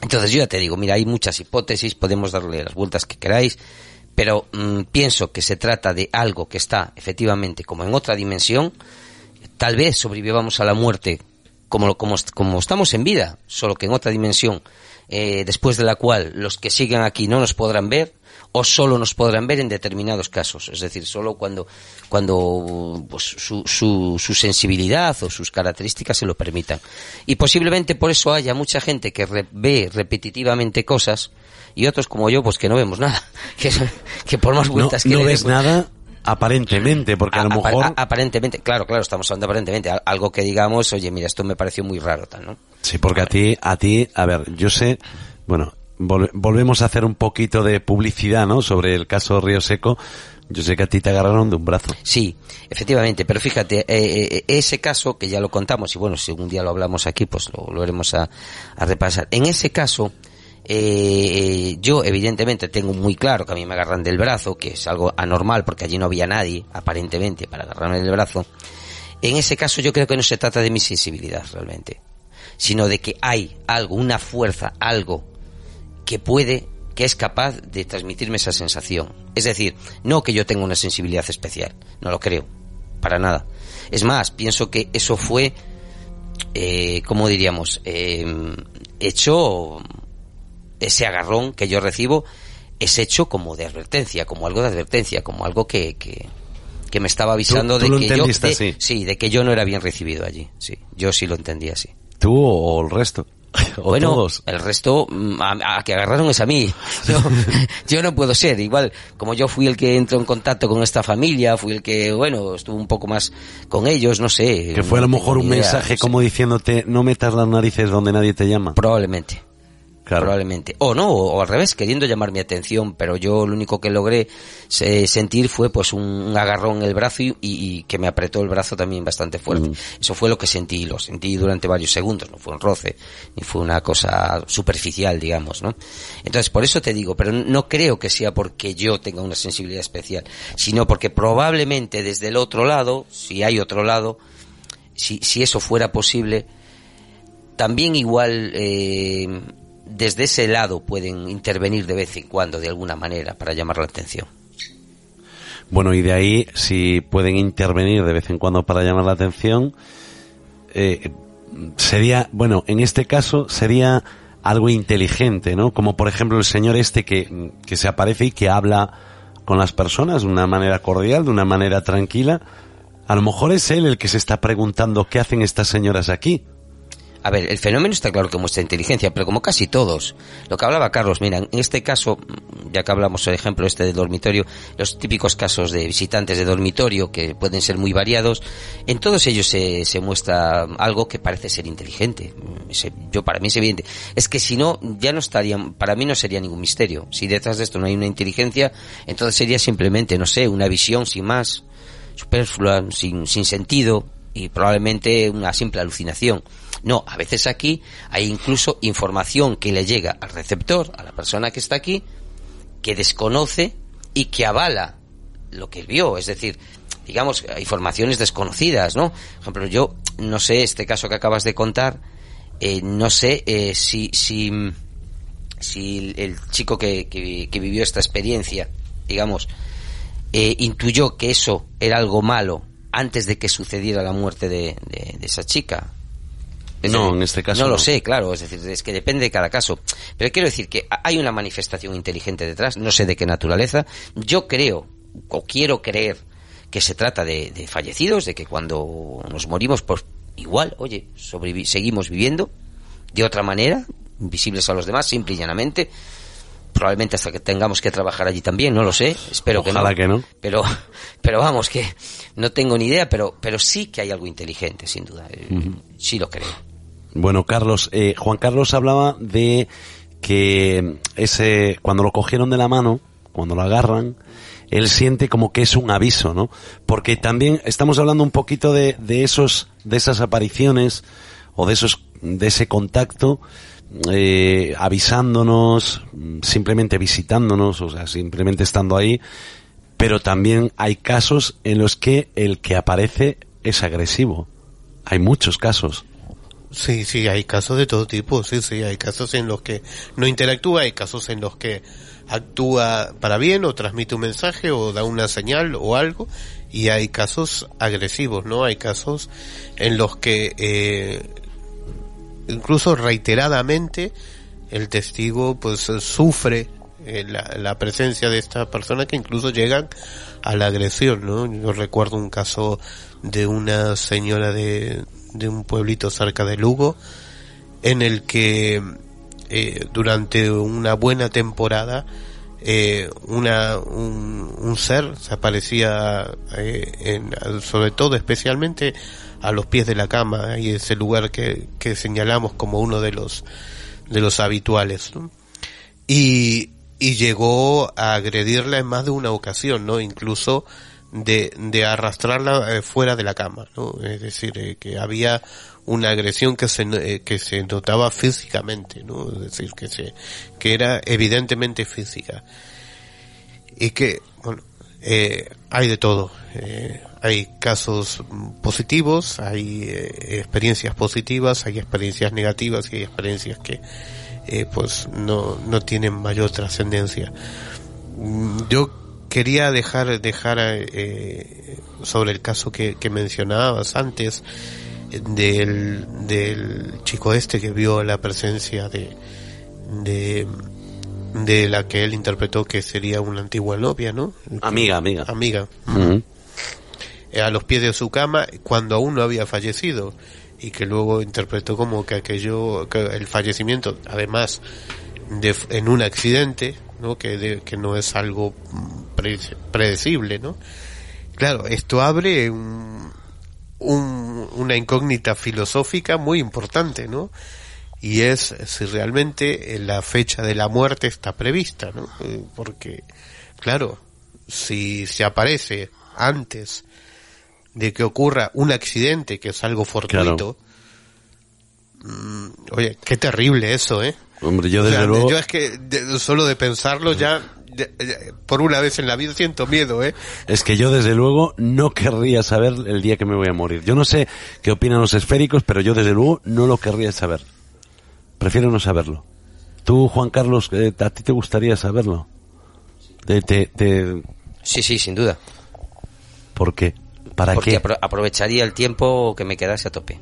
Entonces yo ya te digo, mira, hay muchas hipótesis, podemos darle las vueltas que queráis, pero mm, pienso que se trata de algo que está efectivamente como en otra dimensión, tal vez sobrevivamos a la muerte como, como, como estamos en vida, solo que en otra dimensión, eh, después de la cual los que sigan aquí no nos podrán ver, o solo nos podrán ver en determinados casos, es decir, solo cuando, cuando pues, su, su, su sensibilidad o sus características se lo permitan. Y posiblemente por eso haya mucha gente que re- ve repetitivamente cosas y otros como yo, pues que no vemos nada, que, que por más No, vueltas que no le ves demos- nada aparentemente, porque a lo mejor... a- aparentemente, claro, claro, estamos hablando aparentemente, al- algo que digamos, oye, mira, esto me pareció muy raro, tal, ¿no? Sí, porque a ti, a ti, a ver, yo sé, bueno, volvemos a hacer un poquito de publicidad, ¿no? Sobre el caso Río Seco. Yo sé que a ti te agarraron de un brazo. Sí, efectivamente, pero fíjate, eh, eh, ese caso que ya lo contamos y bueno, si algún día lo hablamos aquí, pues lo, a, a repasar. En ese caso, eh, yo evidentemente tengo muy claro que a mí me agarran del brazo, que es algo anormal porque allí no había nadie, aparentemente, para agarrarme del brazo. En ese caso yo creo que no se trata de mi sensibilidad realmente, sino de que hay algo, una fuerza, algo que puede, que es capaz de transmitirme esa sensación. Es decir, no que yo tenga una sensibilidad especial, no lo creo, para nada. Es más, pienso que eso fue, eh, ¿cómo diríamos? Eh, hecho, ese agarrón que yo recibo es hecho como de advertencia, como algo de advertencia, como algo que, que, que me estaba avisando tú de que yo, de- sí, de que yo no era bien recibido allí, sí, yo sí lo entendía así. ¿Tú o el resto? ¿O bueno, todos? el resto mm, a, a que agarraron es a mí. Yo, yo no puedo ser. Igual, como yo fui el que entró en contacto con esta familia, fui el que, bueno, estuvo un poco más con ellos, no sé. Que fue a lo mejor un idea, mensaje no sé. como diciéndote, no metas las narices donde nadie te llama. Probablemente. Claro. Probablemente. O no, o al revés, queriendo llamar mi atención, pero yo lo único que logré eh, sentir fue pues un, agarrón en el brazo y, y- y que me apretó el brazo también bastante fuerte. Mm. Eso fue lo que sentí, y lo sentí durante varios segundos, no fue un roce, ni fue una cosa superficial, digamos, ¿no? Entonces, por eso te digo, pero no creo que sea porque yo tenga una sensibilidad especial, sino porque probablemente desde el otro lado, si hay otro lado, si, si eso fuera posible, también igual eh, desde ese lado pueden intervenir de vez en cuando de alguna manera para llamar la atención. Bueno, y de ahí, si pueden intervenir de vez en cuando para llamar la atención, eh, sería, bueno, en este caso sería algo inteligente, ¿no? Como por ejemplo el señor este que, que se aparece y que habla con las personas de una manera cordial, de una manera tranquila. A lo mejor es él el que se está preguntando qué hacen estas señoras aquí. A ver, el fenómeno está claro que muestra inteligencia, pero como casi todos. Lo que hablaba Carlos, mira, en este caso, ya que hablamos, el ejemplo este del dormitorio, los típicos casos de visitantes de dormitorio que pueden ser muy variados, en todos ellos se, se muestra algo que parece ser inteligente. Yo, para mí es evidente. Es que si no, ya no estarían, para mí no sería ningún misterio. Si detrás de esto no hay una inteligencia, entonces sería simplemente, no sé, una visión sin más, superflua, sin, sin sentido, y probablemente una simple alucinación. No, a veces aquí hay incluso información que le llega al receptor, a la persona que está aquí, que desconoce y que avala lo que vio. Es decir, digamos, informaciones desconocidas, ¿no? Por ejemplo, yo no sé, este caso que acabas de contar, eh, no sé eh, si, si, si el chico que, que, vivió esta experiencia, digamos, eh, intuyó que eso era algo malo antes de que sucediera la muerte de, de, esa chica. no, en este caso. No, lo sé, claro, es decir, es que depende de cada caso. Pero quiero decir que hay una manifestación inteligente detrás, no sé de qué naturaleza. Yo creo, o quiero creer, que se trata de, fallecidos, de que cuando nos morimos, pues igual, oye, seguimos viviendo de otra manera, invisibles a los demás, simple y llanamente probablemente hasta que tengamos que trabajar allí también, no lo sé, espero que no. que no. Pero, pero vamos, que no tengo ni idea, pero, pero sí que hay algo inteligente, sin duda. Eh, sí lo creo. Bueno, Carlos, eh, Juan Carlos hablaba de que ese, cuando lo cogieron de la mano, cuando lo agarran, él siente como que es un aviso, ¿no? Porque también estamos hablando un poquito de, de esos, de esas apariciones o de esos, de ese contacto eh, avisándonos, simplemente visitándonos, o sea, simplemente estando ahí, pero también hay casos en los que el que aparece es agresivo. Hay muchos casos. Sí, sí, hay casos de todo tipo, sí, sí, hay casos en los que no interactúa, hay casos en los que actúa para bien o transmite un mensaje o da una señal o algo y hay casos agresivos, ¿no? Hay casos en los que eh, incluso reiteradamente el testigo pues sufre eh, la, presencia de esta persona que incluso llegan a la agresión, ¿no? Yo recuerdo un caso de una señora de, de un pueblito cerca de Lugo en el que eh, durante una buena temporada eh, una, un, ser se aparecía eh, sobre todo especialmente a los pies de la cama y ese lugar que, que señalamos como uno de los de los habituales y, y llegó a agredirla en más de una ocasión no incluso de, de arrastrarla eh, fuera de la cama no es decir eh, que había una agresión que se eh, que se notaba físicamente no es decir que se que era evidentemente física. Y que bueno hay de todo. Hay casos positivos, hay eh, experiencias positivas, hay experiencias negativas y hay experiencias que eh, pues no, no tienen mayor trascendencia. Yo quería dejar, dejar eh, sobre el caso que mencionabas antes del, del chico este que vio la presencia de, de, de la que él interpretó que sería una antigua novia, ¿no? Amiga, amiga. Amiga a los pies de su cama cuando aún no había fallecido y que luego interpretó como que aquello, que el fallecimiento, además de, en un accidente, ¿no? Que, que no es algo predecible, ¿no? Claro, esto abre un, una incógnita filosófica muy importante, ¿no? Y es si realmente la fecha de la muerte está prevista, ¿no? Eh, porque, claro, si se aparece antes de que ocurra un accidente, que es algo fortuito. Mm, oye, qué terrible eso, ¿eh? Hombre, yo desde luego... Yo es que solo de pensarlo ya, por una vez en la vida siento miedo, ¿eh? Es que yo desde luego no querría saber el día que me voy a morir. Yo no sé qué opinan los esféricos, pero yo desde luego no lo querría saber. Prefiero no saberlo. Tú, Juan Carlos, eh, ¿a ti te gustaría saberlo? Sí, sí, sin duda. ¿Por qué? ¿Para Porque qué? aprovecharía el tiempo que me quedase a tope.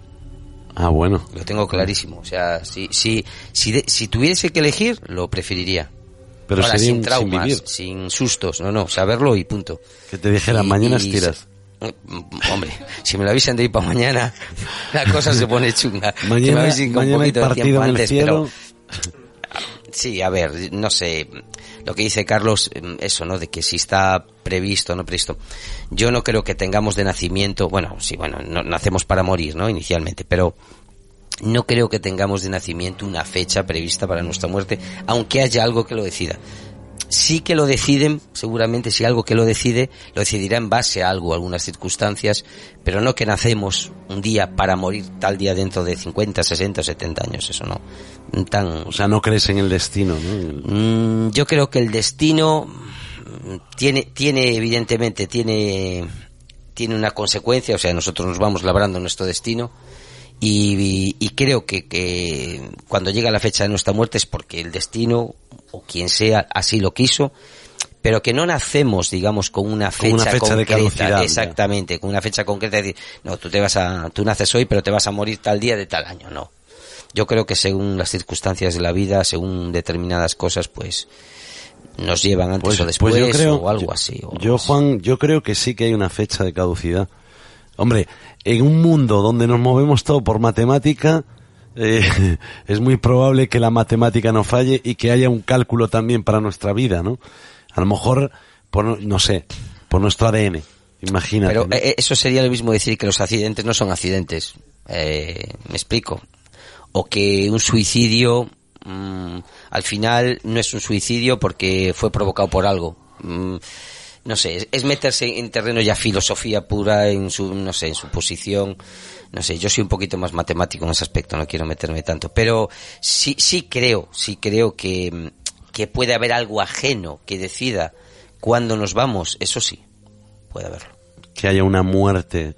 Ah, bueno. Lo tengo clarísimo. O sea, si, si, si, si tuviese que elegir, lo preferiría. Pero Ahora, sin traumas, sin, sustos. No, no, saberlo y punto. Que te dijeran, mañana estiras. Mm, Hombre, si me lo avisan de ir para mañana, la cosa se pone chunga. Que me Mañana, un mañana hay de partido tiempo en el cielo. pero Sí, a ver, no sé, lo que dice Carlos, em, eso, ¿no? De que si está previsto o no previsto. Yo no creo que tengamos de nacimiento, bueno, sí, bueno, no, nacemos para morir, ¿no? Inicialmente, pero no creo que tengamos de nacimiento una fecha prevista para nuestra muerte, aunque haya algo que lo decida. Sí que lo deciden, seguramente si algo que lo decide, lo decidirá en base a algo, algunas circunstancias, pero no que nacemos un día para morir tal día dentro de 50, 60 o 70 años, eso no. Tan, O sea, no crees en el destino, ¿no? Mm, yo creo que el destino mm, tiene, tiene evidentemente, tiene, tiene una consecuencia, o sea, nosotros nos vamos labrando nuestro destino y, y- creo que, que cuando llega la fecha de nuestra muerte es porque el destino o quien sea así lo quiso, pero que no nacemos, digamos, con una fecha, Con una fecha de concreta, caducidad, ya. exactamente, con una fecha concreta, de decir, no, tú te vas a, tú naces hoy, pero te vas a morir tal día de tal año, no. Yo creo que según las circunstancias de la vida, según determinadas cosas, pues nos llevan antes o después yo creo, o algo yo- así. o Yo. Juan, yo creo que sí que hay una fecha de caducidad. Hombre, en un mundo donde nos movemos todo por matemática, eh, es muy probable que la matemática no falle y que haya un cálculo también para nuestra vida, ¿no? A lo mejor, por, no sé, por nuestro ADN. Imagínate. Pero ¿no? eh, eso sería lo mismo decir que los accidentes no son accidentes. Eh, me explico. O que un suicidio mm, al final no es un suicidio porque fue provocado por algo. Mm, no sé, es, meterse en terreno ya filosofía pura en su, no sé, en su posición. No sé, yo soy un poquito más matemático en ese aspecto, no quiero meterme tanto. Pero sí, sí creo, sí creo que, que puede haber algo ajeno que decida cuándo nos vamos, eso sí, puede haberlo. que haya una muerte,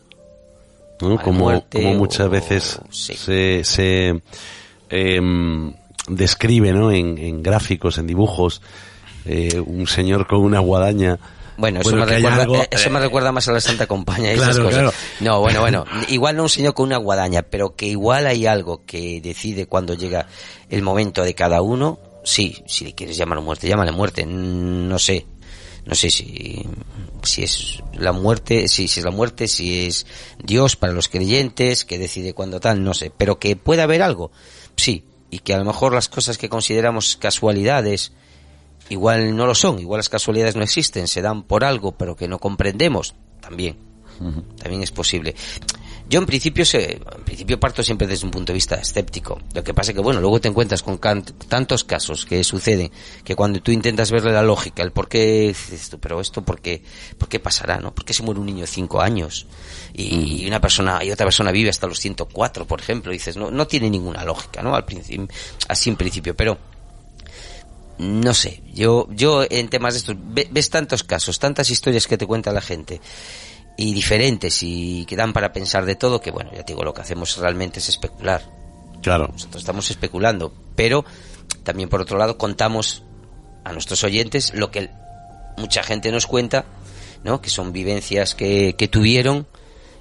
¿no? Como, muerte como muchas o- veces sí. se, se em, describe, ¿no? En, en gráficos, en dibujos, eh, un señor con una guadaña. Bueno, eso, Bueno, me recuerda, algo, eh, eso me eh, recuerda más a la Santa Compañía y esas cosas. claro. No, bueno, bueno, igual no un señor con una guadaña, pero que igual hay algo que decide cuando llega el momento de cada uno. Sí, si le quieres llamar muerte, llámale muerte. No sé, no sé si, si es la muerte, si, si es la muerte, si es Dios para los creyentes que decide cuándo tal, no sé, pero que puede haber algo, sí, y que a lo mejor las cosas que consideramos casualidades igual no lo son, igual las casualidades no existen, se dan por algo, pero que no comprendemos, también, también es posible. Yo en principio se, en principio parto siempre desde un punto de vista escéptico. Lo que pasa es que bueno, luego te encuentras con tantos casos que suceden que cuando tú intentas verle la lógica, el por qué dices tú, pero esto por qué, por qué pasará, ¿no? ¿Por qué se muere un niño de 5 años y una persona y otra persona vive hasta los 104, por ejemplo? Y dices, no no tiene ninguna lógica, ¿no? Al principio, así en principio, pero no sé, yo, yo en temas de estos, ve- ves tantos casos, tantas historias que te cuenta la gente, y diferentes, y que dan para pensar de todo, que bueno, ya te digo, lo que hacemos realmente es especular. Claro. Nosotros estamos especulando, pero también por otro lado contamos a nuestros oyentes lo que mucha gente nos cuenta, ¿no? Que son vivencias que, que tuvieron,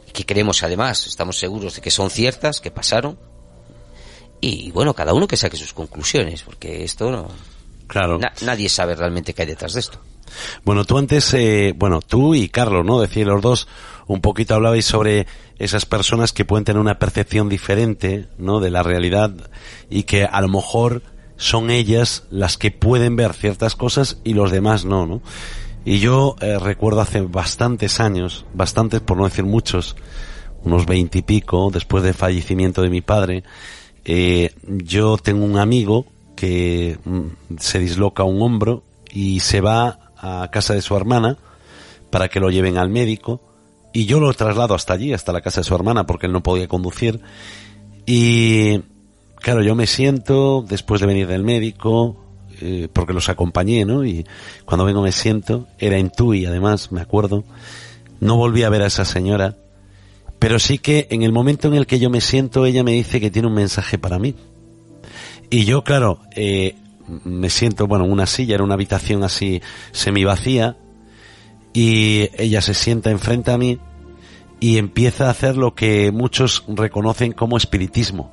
y que creemos además, estamos seguros de que son ciertas, que pasaron, y bueno, cada uno que saque sus conclusiones, porque esto no, Claro. Na- nadie sabe realmente qué hay detrás de esto. Bueno, tú antes, eh, bueno, tú y Carlos, ¿no? Decíais los dos, un poquito hablabais sobre esas personas que pueden tener una percepción diferente, ¿no? De la realidad y que a lo mejor son ellas las que pueden ver ciertas cosas y los demás no, ¿no? Y yo eh, recuerdo hace bastantes años, bastantes por no decir muchos, unos veintipico, después del fallecimiento de mi padre, eh, yo tengo un amigo que mm, se disloca un hombro y se va a casa de su hermana para que lo lleven al médico y yo lo traslado hasta allí, hasta la casa de su hermana porque él no podía conducir y claro, yo me siento después de venir del médico eh, porque los acompañé, ¿no? Y cuando vengo me siento, era en Tui además, me acuerdo, no volví a ver a esa señora, pero sí que en el momento en el que yo me siento ella me dice que tiene un mensaje para mí. Y yo, claro, eh, me siento, bueno, en una silla, en una habitación así semi vacía, y ella se sienta enfrente a mí y empieza a hacer lo que muchos reconocen como espiritismo.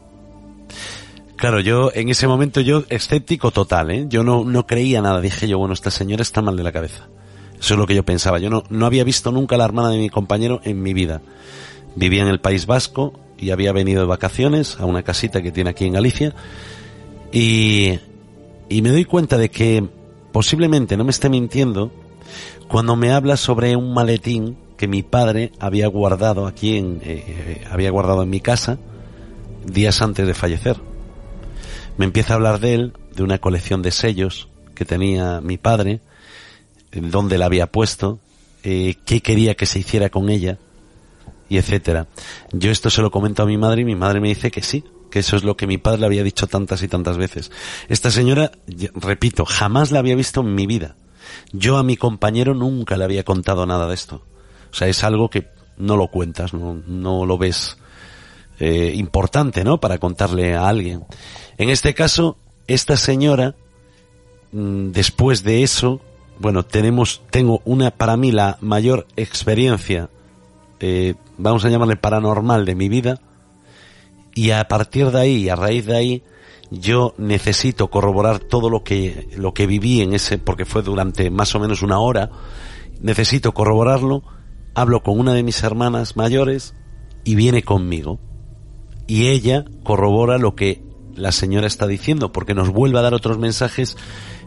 Claro, yo en ese momento yo escéptico total, ¿eh? Yo no, no creía nada, dije yo, bueno, esta señora está mal de la cabeza. Eso es lo que yo pensaba. Yo no, no había visto nunca la hermana de mi compañero en mi vida. Vivía en el País Vasco y había venido de vacaciones a una casita que tiene aquí en Galicia. Y, y me doy cuenta de que posiblemente no me esté mintiendo cuando me habla sobre un maletín que mi padre había guardado aquí en, eh, eh, había guardado en mi casa días antes de fallecer. Me empieza a hablar de él, de una colección de sellos que tenía mi padre, dónde la había puesto, eh, qué quería que se hiciera con ella, y etcétera. Yo esto se lo comento a mi madre y mi madre me dice que sí, que eso es lo que mi padre le había dicho tantas y tantas veces. Esta señora, repito, jamás la había visto en mi vida. Yo a mi compañero nunca le había contado nada de esto. O sea, es algo que no lo cuentas, no, no lo ves eh, importante, ¿no? Para contarle a alguien. En este caso, esta señora, mm, después de eso, bueno, tenemos, tengo una, para mí, la mayor experiencia, eh, vamos a llamarle paranormal de mi vida, y a partir de ahí, a raíz de ahí, yo necesito corroborar todo lo que, lo que viví en ese, porque fue durante más o menos una hora, necesito corroborarlo, hablo con una de mis hermanas mayores y viene conmigo. Y ella corrobora lo que la señora está diciendo, porque nos vuelve a dar otros mensajes,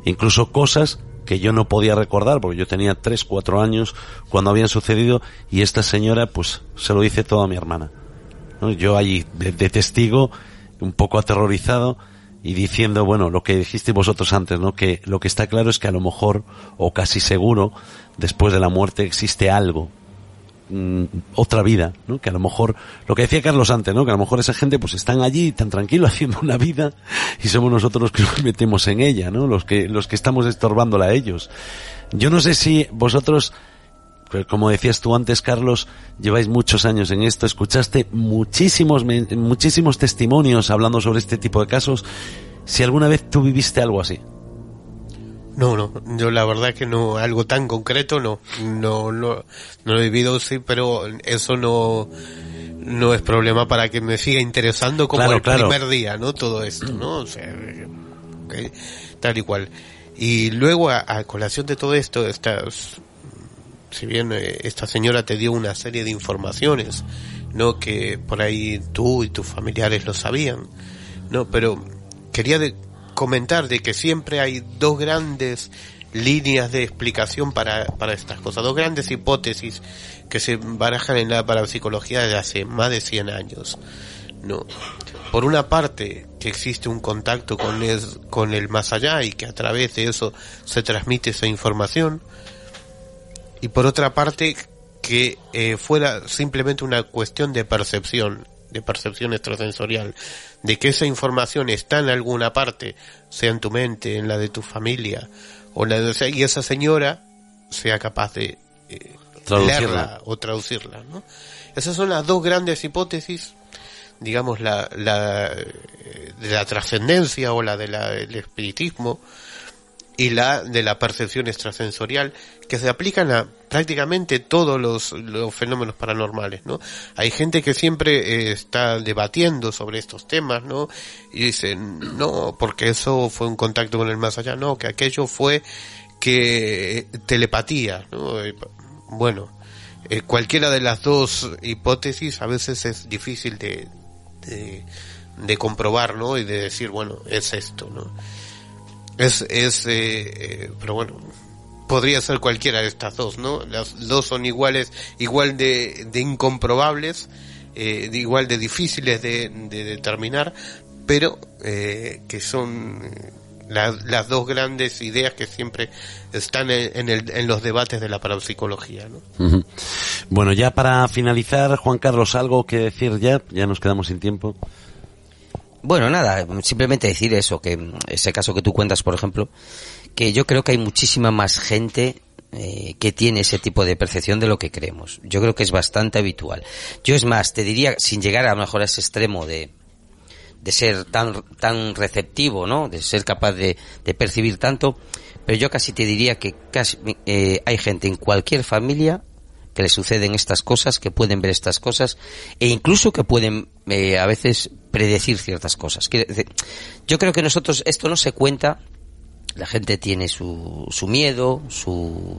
incluso cosas que yo no podía recordar, porque yo tenía tres, cuatro años cuando habían sucedido, y esta señora pues se lo dice todo a mi hermana. Yo allí de, testigo, un poco aterrorizado, y diciendo, bueno, lo que dijisteis vosotros antes, ¿no? Que lo que está claro es que a lo mejor, o casi seguro, después de la muerte existe algo, mm, otra vida, ¿no? Que a lo mejor, lo que decía Carlos antes, ¿no? Que a lo mejor esa gente pues están allí tan tranquilo haciendo una vida y somos nosotros los que nos metemos en ella, ¿no? Los que, los que estamos estorbándola a ellos. Yo no sé si vosotros como decías tú antes, Carlos, lleváis muchos años en esto, escuchaste muchísimos, muchísimos testimonios hablando sobre este tipo de casos. Si alguna vez tú viviste algo así. No, no, yo la verdad que no, algo tan concreto no, no, no, no lo he vivido, sí, pero eso no, no es problema para que me siga interesando como el primer día, ¿no? Todo esto, ¿no? O sea, tal y cual. Y luego a, a colación de todo esto, estas si bien eh, esta señora te dio una serie de informaciones, no que por ahí tú y tus familiares lo sabían, no, pero quería de comentar de que siempre hay dos grandes líneas de explicación para, para estas cosas, dos grandes hipótesis que se barajan en la parapsicología desde hace más de 100 años. No. Por una parte, que existe un contacto con el, con el más allá y que a través de eso se transmite esa información y por otra parte que eh, fuera simplemente una cuestión de percepción, de percepción extrasensorial, de que esa información está en alguna parte, sea en tu mente, en la de tu familia, o la de, y esa señora sea capaz de eh, leerla o traducirla. ¿no? Esas son las dos grandes hipótesis, digamos, la, la de la trascendencia o la del espiritismo, y la de la percepción extrasensorial que se aplican a prácticamente todos los, fenómenos paranormales, ¿no? Hay gente que siempre eh, está debatiendo sobre estos temas, ¿no? Y dicen, no, porque eso fue un contacto con el más allá, no, que aquello fue que telepatía, ¿no? Eh, bueno, eh, cualquiera de las dos hipótesis a veces es difícil de, de, de comprobar, ¿no? Y de decir, bueno, es esto, ¿no? Es, es eh, eh, pero bueno, podría ser cualquiera de estas dos, ¿no? Las dos son iguales, igual de, de incomprobables, eh, igual de difíciles de, de determinar, pero eh, que son eh, las, las dos grandes ideas que siempre están en, el, en los debates de la parapsicología. ¿no? Bueno, ya para finalizar, Juan Carlos, algo que decir ya, ya nos quedamos sin tiempo. Bueno, nada, simplemente decir eso, que ese caso que tú cuentas, por ejemplo, que yo creo que hay muchísima más gente eh, que tiene ese tipo de percepción de lo que creemos. Yo creo que es bastante habitual. Yo es más, te diría, sin llegar a lo mejor a ese extremo de, de ser tan, tan receptivo, ¿no? De ser capaz de, de percibir tanto, pero yo casi te diría que casi, eh, hay gente en cualquier familia que le suceden estas cosas, que pueden ver estas cosas, e incluso que pueden eh, a veces predecir ciertas cosas. Yo creo que nosotros, esto no se cuenta, la gente tiene su, su miedo, su,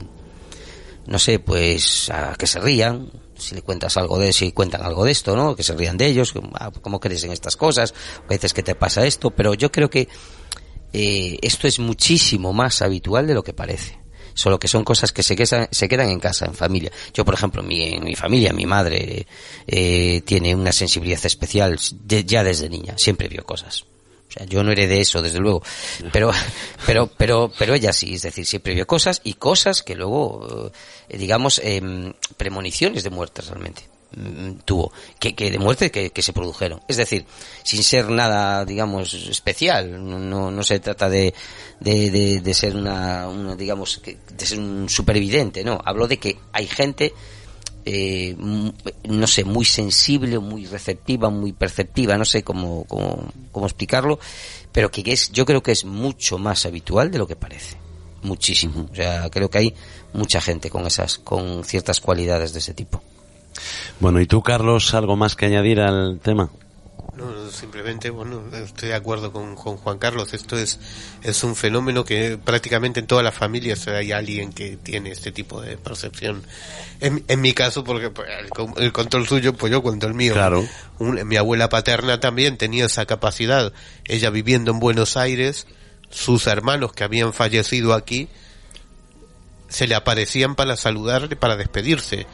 no sé, pues a que se rían, si le cuentas algo de si cuentan algo de esto, ¿no? Que se rían de ellos, ah, cómo crees en estas cosas, a veces que te pasa esto, pero yo creo que eh, esto es muchísimo más habitual de lo que parece. Solo que son cosas que se quedan, se quedan en casa, en familia. Yo, por ejemplo, mi, mi familia, mi madre eh, tiene una sensibilidad especial ya desde niña. Siempre vio cosas. O sea, yo no heredé eso, desde luego. Pero, pero, pero, pero ella sí, es decir, siempre vio cosas y cosas que luego, eh, digamos, eh, premoniciones de muerte realmente. Mm, tuvo, que, que de muerte que, que, se produjeron. Es decir, sin ser nada, digamos, especial, no, no se trata de, de, de, ser una, una, digamos, de ser un superviviente, no, hablo de que hay gente, eh, no sé, muy sensible, muy receptiva, muy perceptiva, no sé cómo, cómo, cómo explicarlo, pero que es, yo creo que es mucho más habitual de lo que parece. Muchísimo. O sea, creo que hay mucha gente con esas, con ciertas cualidades de ese tipo. Bueno, ¿y tú, Carlos, algo más que añadir al tema? No, simplemente, bueno, estoy de acuerdo con, Juan Carlos. Esto es, es un fenómeno que prácticamente en todas las familias hay alguien que tiene este tipo de percepción. En, en mi caso, porque pues, el, control suyo, pues yo cuento el mío. Claro. mi abuela paterna también tenía esa capacidad. Ella viviendo en Buenos Aires, sus hermanos que habían fallecido aquí, se le aparecían para saludarle, para despedirse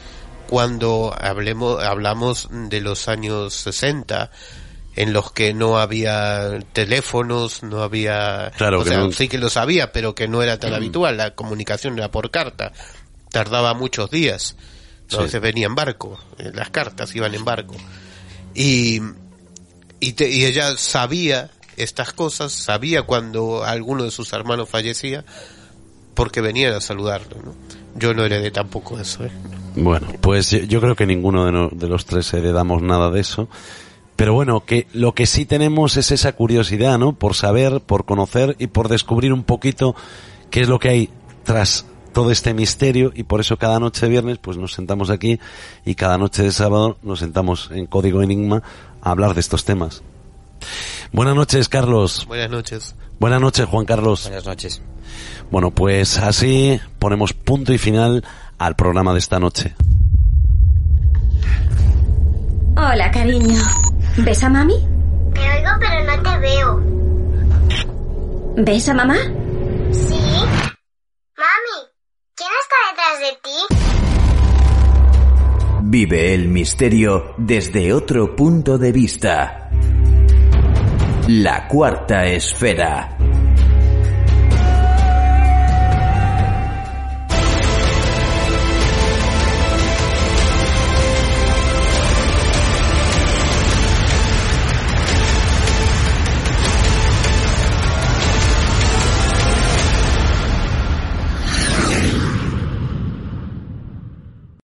cuando hablemos, hablamos de los años 60, en los que no había teléfonos, no había... Claro, o sea, sí que lo sabía, pero que no era tan mm. habitual, la comunicación era por carta, tardaba muchos días, entonces venía en barco, eh, las cartas iban en barco. Y, y, y ella sabía estas cosas, sabía cuando alguno de sus hermanos fallecía, porque venían a saludarlo, ¿no? Yo no heredé tampoco eso, ¿eh? Bueno, pues yo creo que ninguno de, los tres heredamos nada de eso. Pero bueno, que lo que sí tenemos es esa curiosidad, ¿no? Por saber, por conocer y por descubrir un poquito qué es lo que hay tras todo este misterio y por eso cada noche de viernes pues nos sentamos aquí y cada noche de sábado nos sentamos en Código Enigma a hablar de estos temas. Buenas noches, Carlos. Buenas noches. Buenas noches, Juan Carlos. Buenas noches. Bueno, pues así ponemos punto y final al programa de esta noche. Hola, cariño. ¿Ves a mami? Te oigo, pero no te veo. ¿Ves a mamá? Sí. Mami, ¿quién está detrás de ti? Vive el misterio desde otro punto de vista. La cuarta esfera.